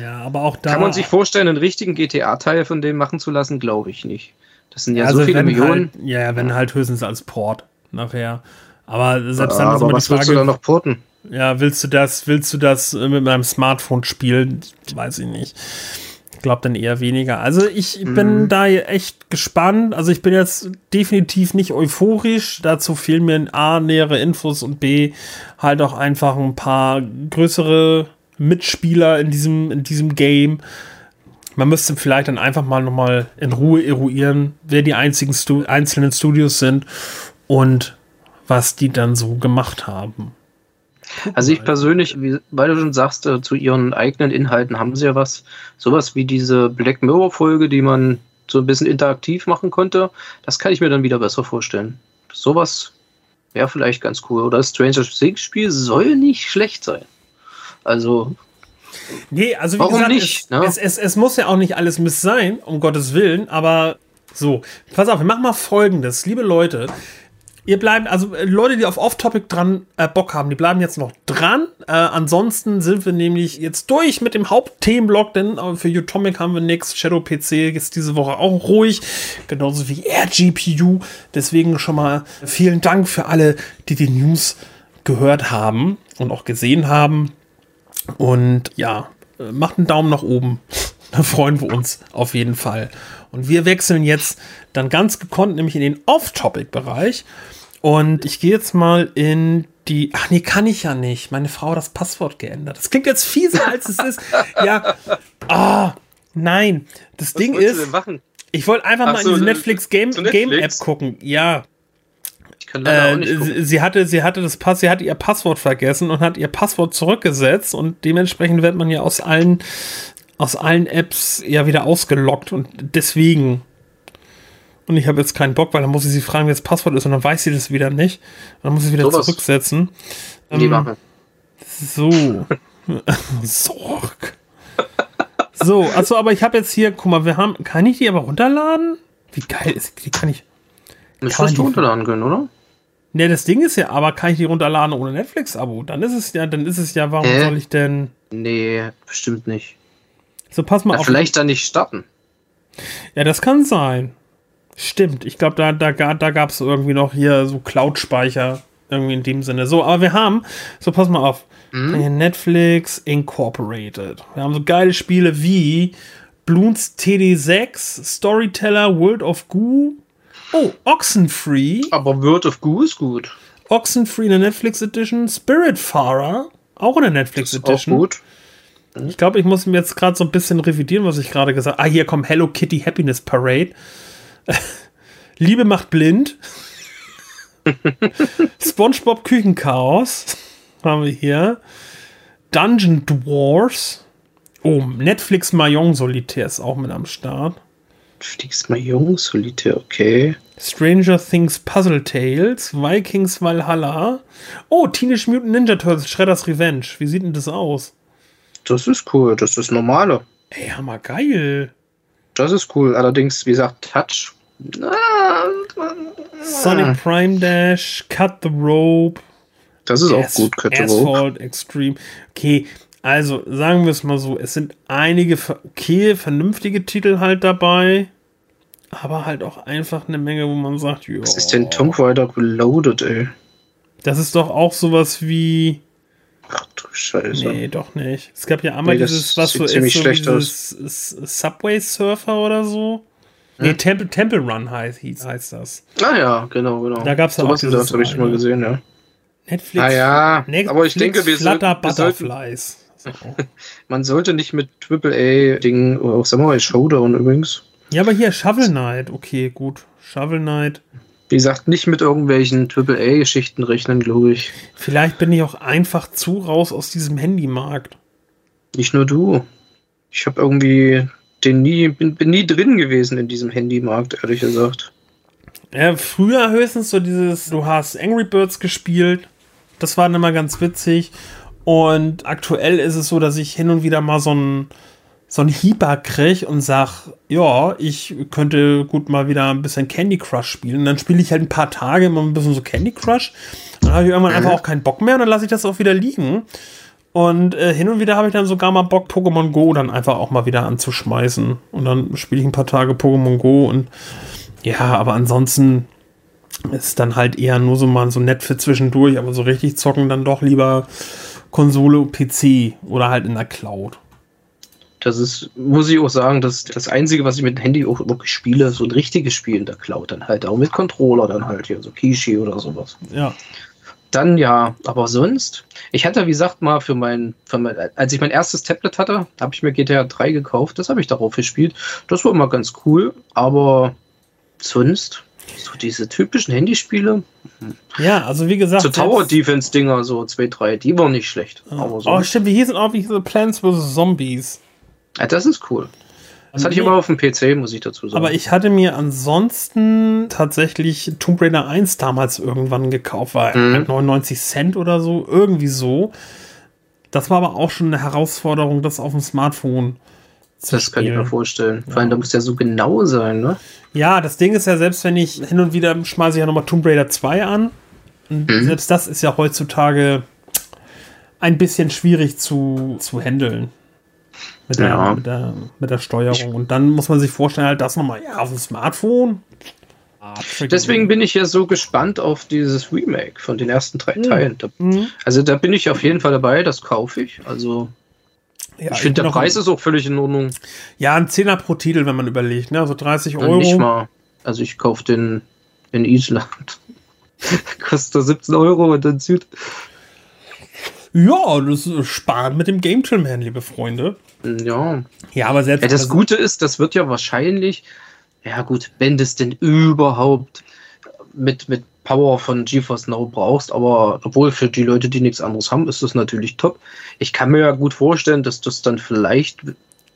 ja, aber auch da. Kann man sich vorstellen, einen richtigen GTA-Teil von dem machen zu lassen? Glaube ich nicht. Das sind ja also so viele Millionen. Halt, ja, wenn halt höchstens als Port nachher. Aber selbst dann ist aber immer was die willst du da Frage, noch porten? ja, willst du das, willst du das äh, mit meinem Smartphone spielen? Weiß ich nicht. glaube dann eher weniger. Also ich bin mhm. da echt gespannt. Also ich bin jetzt definitiv nicht euphorisch. Dazu fehlen mir A, nähere Infos und B, halt auch einfach ein paar größere Mitspieler in diesem, in diesem Game. Man müsste vielleicht dann einfach mal nochmal in Ruhe eruieren, wer die einzigen Stu einzelnen Studios sind und was die dann so gemacht haben. Also ich persönlich, wie, weil du schon sagst, äh, zu ihren eigenen Inhalten haben sie ja was, sowas wie diese Black Mirror Folge, die man so ein bisschen interaktiv machen konnte, das kann ich mir dann wieder besser vorstellen. Sowas wäre vielleicht ganz cool. Oder Stranger Things Spiel soll nicht schlecht sein. Also Nee, also wie Warum gesagt, nicht, es, ne? es, es, es, muss ja auch nicht alles Miss sein, um Gottes Willen, aber so. Pass auf, wir machen mal folgendes, liebe Leute. Ihr bleibt, also äh, Leute, die auf Off-Topic dran äh, Bock haben, die bleiben jetzt noch dran. Äh, ansonsten sind wir nämlich jetzt durch mit dem Hauptthemenblock, denn äh, für Utomic haben wir nichts. Shadow PC ist diese Woche auch ruhig, genauso wie RGPU. Deswegen schon mal vielen Dank für alle, die die News gehört haben und auch gesehen haben. Und ja, äh, macht einen Daumen nach oben. *laughs* Da freuen wir uns auf jeden Fall. Und wir wechseln jetzt dann ganz gekonnt, nämlich in den Off-Topic-Bereich. Und ich gehe jetzt mal in die. Ach nee, kann ich ja nicht. Meine Frau hat das Passwort geändert. Das klingt jetzt fieser, als es ist. *laughs* Ja. Ah, oh, nein. Das Was Ding ist. Ich wollte einfach Ach mal so, in diese Netflix Game, Netflix? Game App gucken. Ja. Äh, sie, sie, hatte, sie hatte das Pass, sie hat ihr Passwort vergessen und hat ihr Passwort zurückgesetzt und dementsprechend wird man ja aus allen, aus allen Apps ja wieder ausgelockt und deswegen. Und ich habe jetzt keinen Bock, weil dann muss ich sie fragen, wie das Passwort ist und dann weiß sie das wieder nicht. Und dann muss ich wieder so zurücksetzen. Ähm, so. Sorg. So, also aber ich habe jetzt hier, guck mal, wir haben, kann ich die aber runterladen? Wie geil ist die? Kann ich. Müsstest du runterladen können, oder? Ne, das Ding ist ja, aber kann ich die runterladen ohne Netflix-Abo? Dann ist es ja, dann ist es ja, warum äh? soll ich denn. Nee, bestimmt nicht. So, pass mal ja, auf. Vielleicht dann nicht starten. Ja, das kann sein. Stimmt. Ich glaube, da, da, da gab es irgendwie noch hier so Cloud-Speicher. Irgendwie in dem Sinne. So, aber wir haben, so pass mal auf. Mhm. Netflix Incorporated. Wir haben so geile Spiele wie Bloons TD6, Storyteller, World of Goo, Oh, Oxenfree. Aber World of Goo ist gut. Oxenfree in der Netflix Edition. Spiritfarer, auch in der Netflix Edition. Auch gut. Ich glaube, ich muss mir jetzt gerade so ein bisschen revidieren, was ich gerade gesagt habe. Ah, hier kommt Hello Kitty Happiness Parade. *laughs* Liebe macht blind. *laughs* SpongeBob Küchenchaos haben wir hier. Dungeon Dwarfs. Oh, Netflix Mahjong Solitär ist auch mit am Start. Mal jung, Solitär, okay. Stranger Things Puzzle Tales, Vikings Valhalla. Oh, Teenage Mutant Ninja Turtles, Shredder's Revenge. Wie sieht denn das aus? Das ist cool, das ist normale. Ey, hammer geil. Das ist cool, allerdings, wie gesagt, Touch. Sonic Prime Dash, Cut the Rope. Das ist As auch gut, Cut the Rope. Asphalt Extreme. Okay, also, sagen wir es mal so, es sind einige okay, vernünftige Titel halt dabei, aber halt auch einfach eine Menge, wo man sagt, ja. Was ist denn Tomb Raider Reloaded, ey? Das ist doch auch sowas wie. Ach du Scheiße. Nee, doch nicht. Es gab ja einmal nee, dieses, was so ist, so dieses Subway Surfer oder so. Hm? Nee, Temple, Temple Run heißt, heißt das. Ah ja, genau, genau. Da gab es auch dieses Das habe ich schon mal gesehen, ja. Netflix. Ah ja, Netflix, aber ich denke, wir, Flutter wir Butterflies. *laughs* Man sollte nicht mit AAA-Dingen, auch Samurai Showdown übrigens. Ja, aber hier Shovel Knight, okay, gut. Shovel Knight. Wie gesagt, nicht mit irgendwelchen AAA-Geschichten rechnen, glaube ich. Vielleicht bin ich auch einfach zu raus aus diesem Handymarkt. Nicht nur du. Ich habe irgendwie den nie, bin, bin nie drin gewesen in diesem Handymarkt, ehrlich gesagt. Ja, früher höchstens so dieses, du hast Angry Birds gespielt. Das war dann immer ganz witzig. Und aktuell ist es so, dass ich hin und wieder mal so ein so ein Hieber kriege und sag, ja, ich könnte gut mal wieder ein bisschen Candy Crush spielen. Und dann spiele ich halt ein paar Tage immer ein bisschen so Candy Crush. Dann habe ich irgendwann einfach auch keinen Bock mehr und dann lasse ich das auch wieder liegen. Und äh, hin und wieder habe ich dann sogar mal Bock, Pokémon Go dann einfach auch mal wieder anzuschmeißen. Und dann spiele ich ein paar Tage Pokémon Go und ja, aber ansonsten ist dann halt eher nur so mal so nett für zwischendurch, aber so richtig zocken dann doch lieber Konsole, PC oder halt in der Cloud. Das ist, muss ich auch sagen, das das Einzige, was ich mit dem Handy auch wirklich spiele, so ein richtiges Spiel in der Cloud. Dann halt auch mit Controller, dann halt hier so Kishi oder sowas. Ja. Dann ja, aber sonst, ich hatte, wie gesagt, mal für mein, für mein als ich mein erstes Tablet hatte, habe ich mir GTA 3 gekauft. Das habe ich darauf gespielt. Das war immer ganz cool, aber sonst, so diese typischen Handyspiele, Ja, also wie gesagt. so Tower selbst- Defense Dinger, so 2, 3, die waren nicht schlecht. Aber so, Oh, stimmt, wie hießen auch wie hießen Plants vs. Zombies. Ja, das ist cool. Das hatte ich aber auf dem PC, muss ich dazu sagen. Aber ich hatte mir ansonsten tatsächlich Tomb Raider 1 damals irgendwann gekauft, war Mhm. halt 99 Cent oder so, irgendwie so. Das war aber auch schon eine Herausforderung, das auf dem Smartphone zu das kann ich mir spielen. vorstellen. Vor allem, da muss ja so genau sein, ne? Ja, das Ding ist ja, selbst wenn ich hin und wieder schmeiße ich ja nochmal Tomb Raider 2 an. Mhm. selbst das ist ja heutzutage ein bisschen schwierig zu, zu handeln. Mit der, Ja. mit, der, mit der Steuerung. Und dann muss man sich vorstellen, halt das nochmal, ja, auf dem Smartphone. Deswegen bin ich ja so gespannt auf dieses Remake von den ersten drei Teilen. Da, Mhm. also da bin ich auf jeden Fall dabei, das kaufe ich. Also Ja, ich finde, der Preis ist auch völlig in Ordnung. Ja, ein Zehner pro Titel, wenn man überlegt, ne? Also 30 Und Euro. Nicht mal. Also ich kaufe den in Island. *laughs* Kostet 17 Euro und dann Süd. Ja, das ist sparen mit dem Game Chill Man, liebe Freunde. Ja. Ja, aber selbst ja. Das also- Gute ist, das wird ja wahrscheinlich, ja gut, wenn du es denn überhaupt mit, mit Power von GeForce Now brauchst, aber obwohl für die Leute, die nichts anderes haben, ist das natürlich top. Ich kann mir ja gut vorstellen, dass das dann vielleicht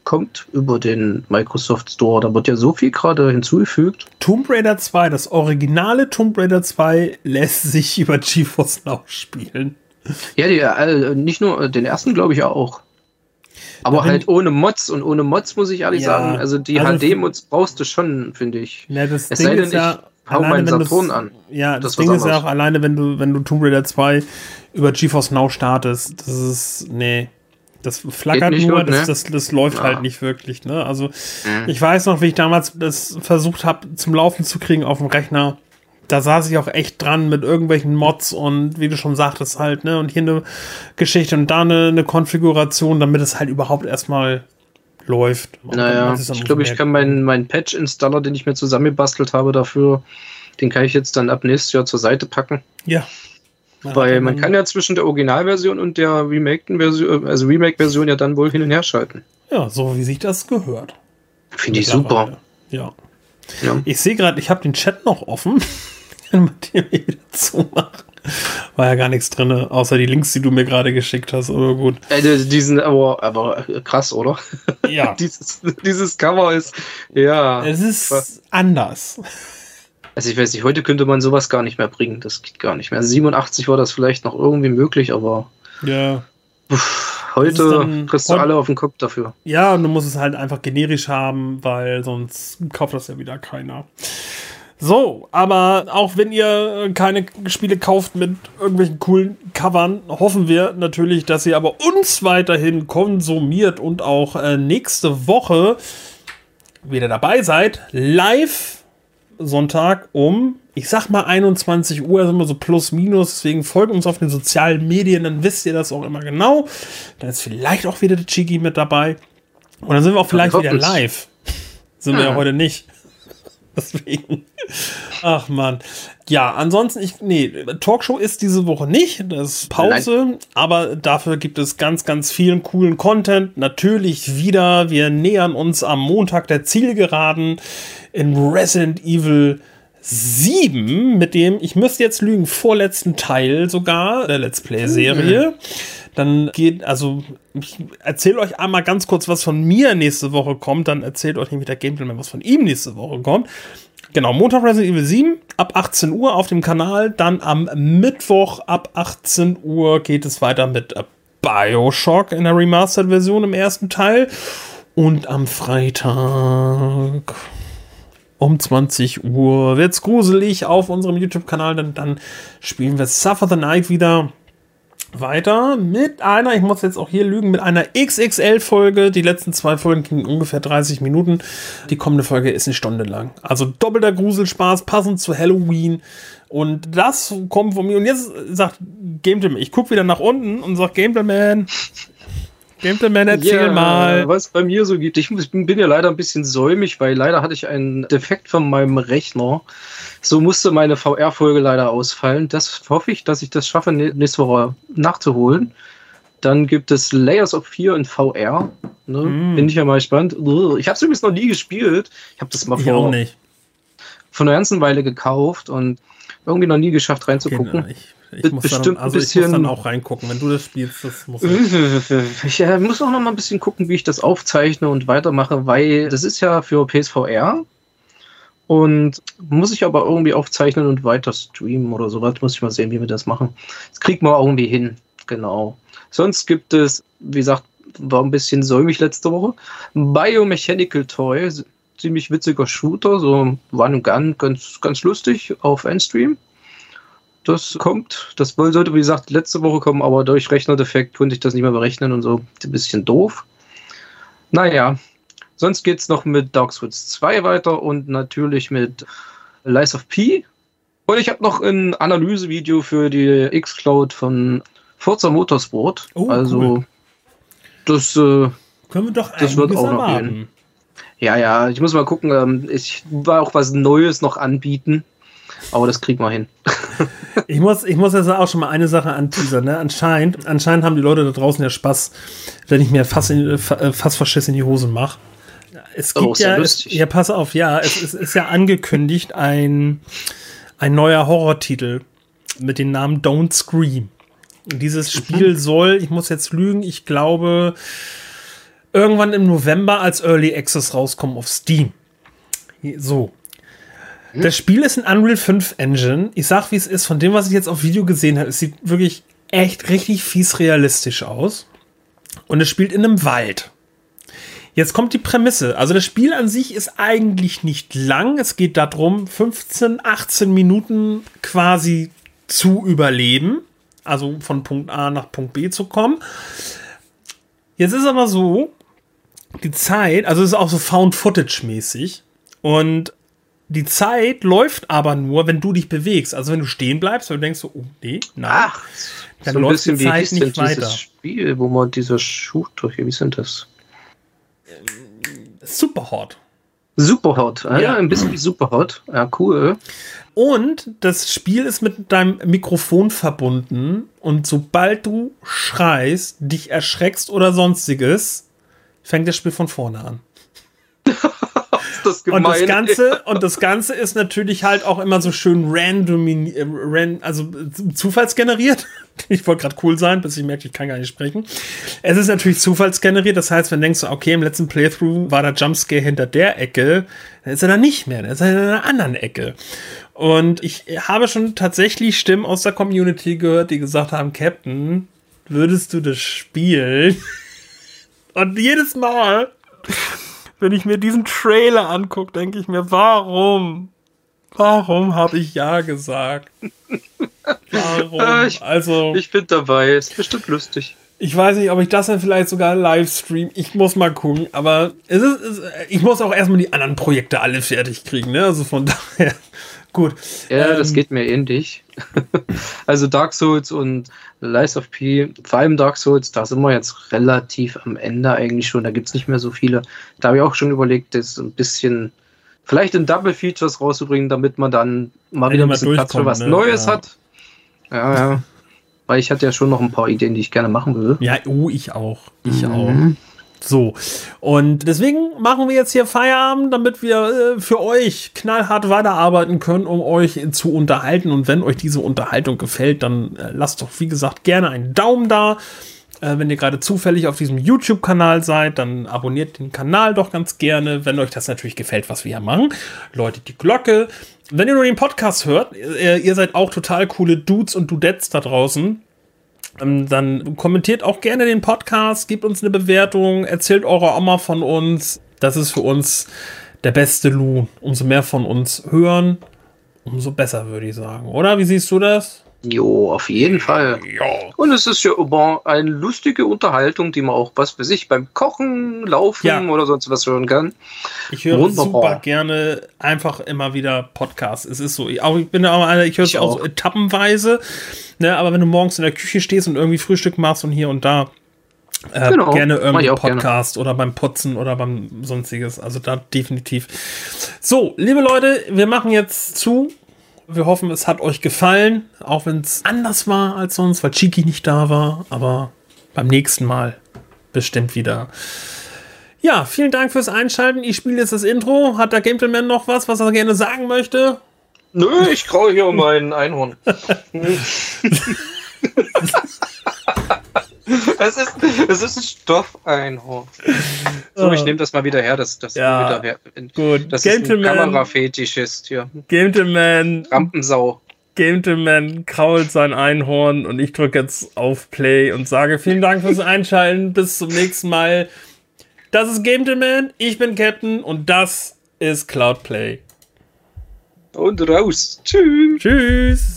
kommt über den Microsoft Store. Da wird ja so viel gerade hinzugefügt. Tomb Raider 2, das originale Tomb Raider 2 lässt sich *laughs* über GeForce Now spielen. Ja, die, äh, nicht nur äh, den ersten, glaube ich auch. Aber halt ohne Mods und ohne Mods muss ich ehrlich Ja, sagen, also die also- HD-Mods brauchst du schon, finde ich. Ja, das Es Ding sei denn, ist ja, ich hau alleine, meinen Saturn an. Ja, das, Das Ding ist ja auch alleine, wenn du, wenn du Tomb Raider 2 über GeForce Now startest, das ist, nee, das flackert nur, gut, das, ne? das, das läuft Ja. halt nicht wirklich, ne? Also, Mhm. ich weiß noch, wie ich damals das versucht habe, zum Laufen zu kriegen auf dem Rechner. Da saß ich auch echt dran mit irgendwelchen Mods und wie du schon sagtest halt, ne? Und hier eine Geschichte und da eine, eine Konfiguration, damit es halt überhaupt erstmal läuft. Naja, ich glaube, ich kann meinen meinen Patch-Installer, den ich mir zusammengebastelt habe dafür, den kann ich jetzt dann ab nächstes Jahr zur Seite packen. Ja. Weil man kann ja zwischen der Originalversion und der remakten Version, also Remake-Version ja dann wohl hin und her schalten. Ja, so wie sich das gehört. Finde ich super. Ja. Ja. Ich sehe gerade, ich habe den Chat noch offen. Kann man den wieder zumachen? War ja gar nichts drin, außer die Links, die du mir gerade geschickt hast. Aber gut. Äh, die- sind aber, aber krass, oder? Ja, *laughs* dieses, dieses Cover ist, ja. es ist anders. Also ich weiß nicht, heute könnte man sowas gar nicht mehr bringen. Das geht gar nicht mehr. Also 87 war das vielleicht noch irgendwie möglich, aber Ja. heute ist dann- kriegst du heute- alle auf den Kopf dafür. Ja, und du musst es halt einfach generisch haben, weil sonst kauft das ja wieder keiner. So, aber auch wenn ihr keine Spiele kauft mit irgendwelchen coolen Covern, hoffen wir natürlich, dass ihr aber uns weiterhin konsumiert und auch äh, nächste Woche wieder dabei seid. Live Sonntag um, ich sag mal 21 Uhr, sind wir so plus minus, deswegen folgt uns auf den sozialen Medien, dann wisst ihr das auch immer genau. Dann ist vielleicht auch wieder der Chigi mit dabei. Und dann sind wir auch vielleicht wieder live. Sind wir Ja. heute nicht. Deswegen. Ach man. Ja, ansonsten, ich, nee, Talkshow ist diese Woche nicht. Das ist Pause. Aber dafür gibt es ganz, ganz vielen coolen Content. Natürlich wieder. Wir nähern uns am Montag der Zielgeraden in Resident Evil 7 mit dem, ich müsste jetzt lügen, vorletzten Teil sogar der Let's Play-Serie. Dann geht, also, ich erzähle euch einmal ganz kurz, was von mir nächste Woche kommt. Dann erzählt euch nämlich der Gameplay, was von ihm nächste Woche kommt. Genau, Montag Resident Evil 7 ab 18 Uhr auf dem Kanal. Dann am Mittwoch ab 18 Uhr geht es weiter mit Bioshock in der Remastered-Version im ersten Teil. Und am Freitag um 20 Uhr wird's gruselig auf unserem YouTube-Kanal. Dann, dann spielen wir Suffer the Night wieder weiter mit einer, ich muss jetzt auch hier lügen, mit einer XXL-Folge. Die letzten zwei Folgen gingen ungefähr 30 Minuten. Die kommende Folge ist eine Stunde lang. Also doppelter Gruselspaß, passend zu Halloween. Und das kommt von mir. Und jetzt sagt Gameplay, ich gucke wieder nach unten und sag Gameplay Man, Gentleman, erzähl Ja, mal. Was bei mir so gibt. Ich bin ja leider ein bisschen säumig, weil leider hatte ich einen Defekt von meinem Rechner. So musste meine VR-Folge leider ausfallen. Das hoffe ich, dass ich das schaffe, nä- nächste Woche nachzuholen. Dann gibt es Layers of Fear in VR. Ne? Mm. Bin ich ja mal gespannt. Ich habe es übrigens noch nie gespielt. Ich habe das mal vor, nicht. vor einer ganzen Weile gekauft und irgendwie noch nie geschafft reinzugucken. Genau, ich, ich, muss dann, bestimmt ein also ich muss bisschen- dann auch reingucken. Wenn du das spielst, das muss ich. *laughs* Ich äh, muss auch noch mal ein bisschen gucken, wie ich das aufzeichne und weitermache, weil das ist ja für PSVR und muss ich aber irgendwie aufzeichnen und weiter streamen oder sowas. Muss ich mal sehen, wie wir das machen. Das kriegt man irgendwie hin. Genau. Sonst gibt es, wie gesagt, war ein bisschen säumig letzte Woche. Biomechanical Toy, ziemlich witziger Shooter, so Run and Gun, ganz, ganz lustig auf Endstream. Das kommt, das sollte wie gesagt letzte Woche kommen, aber durch Rechnerdefekt konnte ich das nicht mehr berechnen und so. Ein bisschen doof. Naja, sonst geht es noch mit Dark Souls 2 weiter und natürlich mit Lies of P. Und ich habe noch ein Analysevideo für die X-Cloud von Forza Motorsport. Oh, also, cool. das, äh, Können wir doch Das wird auch noch erwarten. ja, ja, ich muss mal gucken. Ähm, ich war auch was Neues noch anbieten, aber das kriegen wir hin. *laughs* Ich muss, ich muss jetzt auch schon mal eine Sache anteasern. Ne? Anscheinend, anscheinend haben die Leute da draußen ja Spaß, wenn ich mir fast, in, fa- fast Verschiss in die Hosen mache. Es Oh, gibt ist ja ja, es, lustig. ja, pass auf, ja, es, es ist ja angekündigt ein, ein neuer Horrortitel mit dem Namen Don't Scream. Und dieses Spiel soll, ich muss jetzt lügen, ich glaube, irgendwann im November als Early Access rauskommen auf Steam. So. Das Spiel ist ein Unreal 5 Engine. Ich sag, wie es ist, von dem, was ich jetzt auf Video gesehen habe, es sieht wirklich echt richtig fies realistisch aus. Und es spielt in einem Wald. Jetzt kommt die Prämisse. Also das Spiel an sich ist eigentlich nicht lang. Es geht darum, 15, 18 Minuten quasi zu überleben. Also von Punkt A nach Punkt B zu kommen. Jetzt ist aber so, die Zeit, also es ist auch so Found-Footage-mäßig. Und die Zeit läuft aber nur, wenn du dich bewegst. Also wenn du stehen bleibst, weil du denkst so, oh nee, nein. Ach, Dann so ein läuft bisschen die wie Zeit nicht weiter. dieses Spiel, wo man dieser Shooter wie sind das? Super hot. Superhot, ah, Ja. ja. ein bisschen wie Superhot. Ja, cool. Und das Spiel ist mit deinem Mikrofon verbunden. Und sobald du schreist, dich erschreckst oder sonstiges, fängt das Spiel von vorne an. *laughs* Das Und das gemein? Ganze, und das Ganze ist natürlich halt auch immer so schön random, äh, ran, also äh, zufallsgeneriert. *laughs* Ich wollte gerade cool sein, bis ich merke, ich kann gar nicht sprechen. Es ist natürlich zufallsgeneriert, das heißt, wenn du denkst, okay, im letzten Playthrough war der Jumpscare hinter der Ecke, dann ist er da nicht mehr, dann ist er in einer anderen Ecke. Und ich habe schon tatsächlich Stimmen aus der Community gehört, die gesagt haben, Captain, würdest du das spielen? *laughs* Und jedes Mal, wenn ich mir diesen Trailer angucke, denke ich mir, warum? Warum habe ich ja gesagt? Warum? Ah, ich- also, ich, Ich bin dabei, ist bestimmt lustig. weiß nicht, ob ich das dann vielleicht sogar live stream. Ich muss mal gucken, aber es ist, es, ich muss auch erstmal die anderen Projekte alle fertig kriegen, ne? Also von *laughs* daher, gut. Ja, das Ähm, geht mir ähnlich. *laughs* also Dark Souls und Lies of P, vor allem Dark Souls, da sind wir jetzt relativ am Ende eigentlich schon. Da gibt es nicht mehr so viele. Da habe ich auch schon überlegt, das ein bisschen, vielleicht in Double Features rauszubringen, damit man dann mal wieder ein bisschen Platz für was ne? Neues Ja. hat. Ja, ja. Weil ich hatte ja schon noch ein paar Ideen, die ich gerne machen will. Ja, oh, ich auch. Ich auch. So. Und deswegen machen wir jetzt hier Feierabend, damit wir äh, für euch knallhart weiterarbeiten können, um euch zu unterhalten. Und wenn euch diese Unterhaltung gefällt, dann äh, lasst doch, wie gesagt, gerne einen Daumen da. Äh, wenn ihr gerade zufällig auf diesem YouTube-Kanal seid, dann abonniert den Kanal doch ganz gerne. Wenn euch das natürlich gefällt, was wir hier machen, läutet die Glocke. Wenn ihr nur den Podcast hört, ihr, ihr seid auch total coole Dudes und Dudettes da draußen. Ähm, dann kommentiert auch gerne den Podcast, gebt uns eine Bewertung, erzählt eurer Oma von uns. Das ist für uns der beste Lou. Umso mehr von uns hören, umso besser, würde ich sagen. Oder? Wie siehst du das? Jo, auf jeden Fall. Ja. Und es ist ja immer eine lustige Unterhaltung, die man auch, was für sich beim Kochen, Laufen Ja. oder sonst was hören kann. Ich höre Wunderbar. super gerne einfach immer wieder Podcasts. Es ist so. Ich, auch, ich bin ja auch einer, ich höre es auch auch. so etappenweise. Ne, aber wenn du morgens in der Küche stehst und irgendwie Frühstück machst und hier und da, Äh, genau, gerne irgendwie Podcast gerne. oder beim Putzen oder beim sonstiges. Also da definitiv. So, liebe Leute, wir machen jetzt zu. Wir hoffen, es hat euch gefallen, auch wenn es anders war als sonst, weil Chiki nicht da war. Aber beim nächsten Mal bestimmt wieder. Ja, vielen Dank fürs Einschalten. Ich spiele jetzt das Intro. Hat der Gentleman noch was, was er gerne sagen möchte? Nö, ich graue hier um meinen Einhorn. *laughs* *laughs* Es ist, es ist ein Stoffeinhorn. So, ich nehme das mal wieder her, dass das ja, wieder gut. Das Gentleman, ist ein Kamerafetischist hier. Gentleman. Rampensau. Gentleman krault sein Einhorn und ich drücke jetzt auf Play und sage vielen Dank fürs Einschalten. Bis zum nächsten Mal. Das ist Gentleman, ich bin Captain und das ist Cloudplay. Und raus. Tschüss. Tschüss.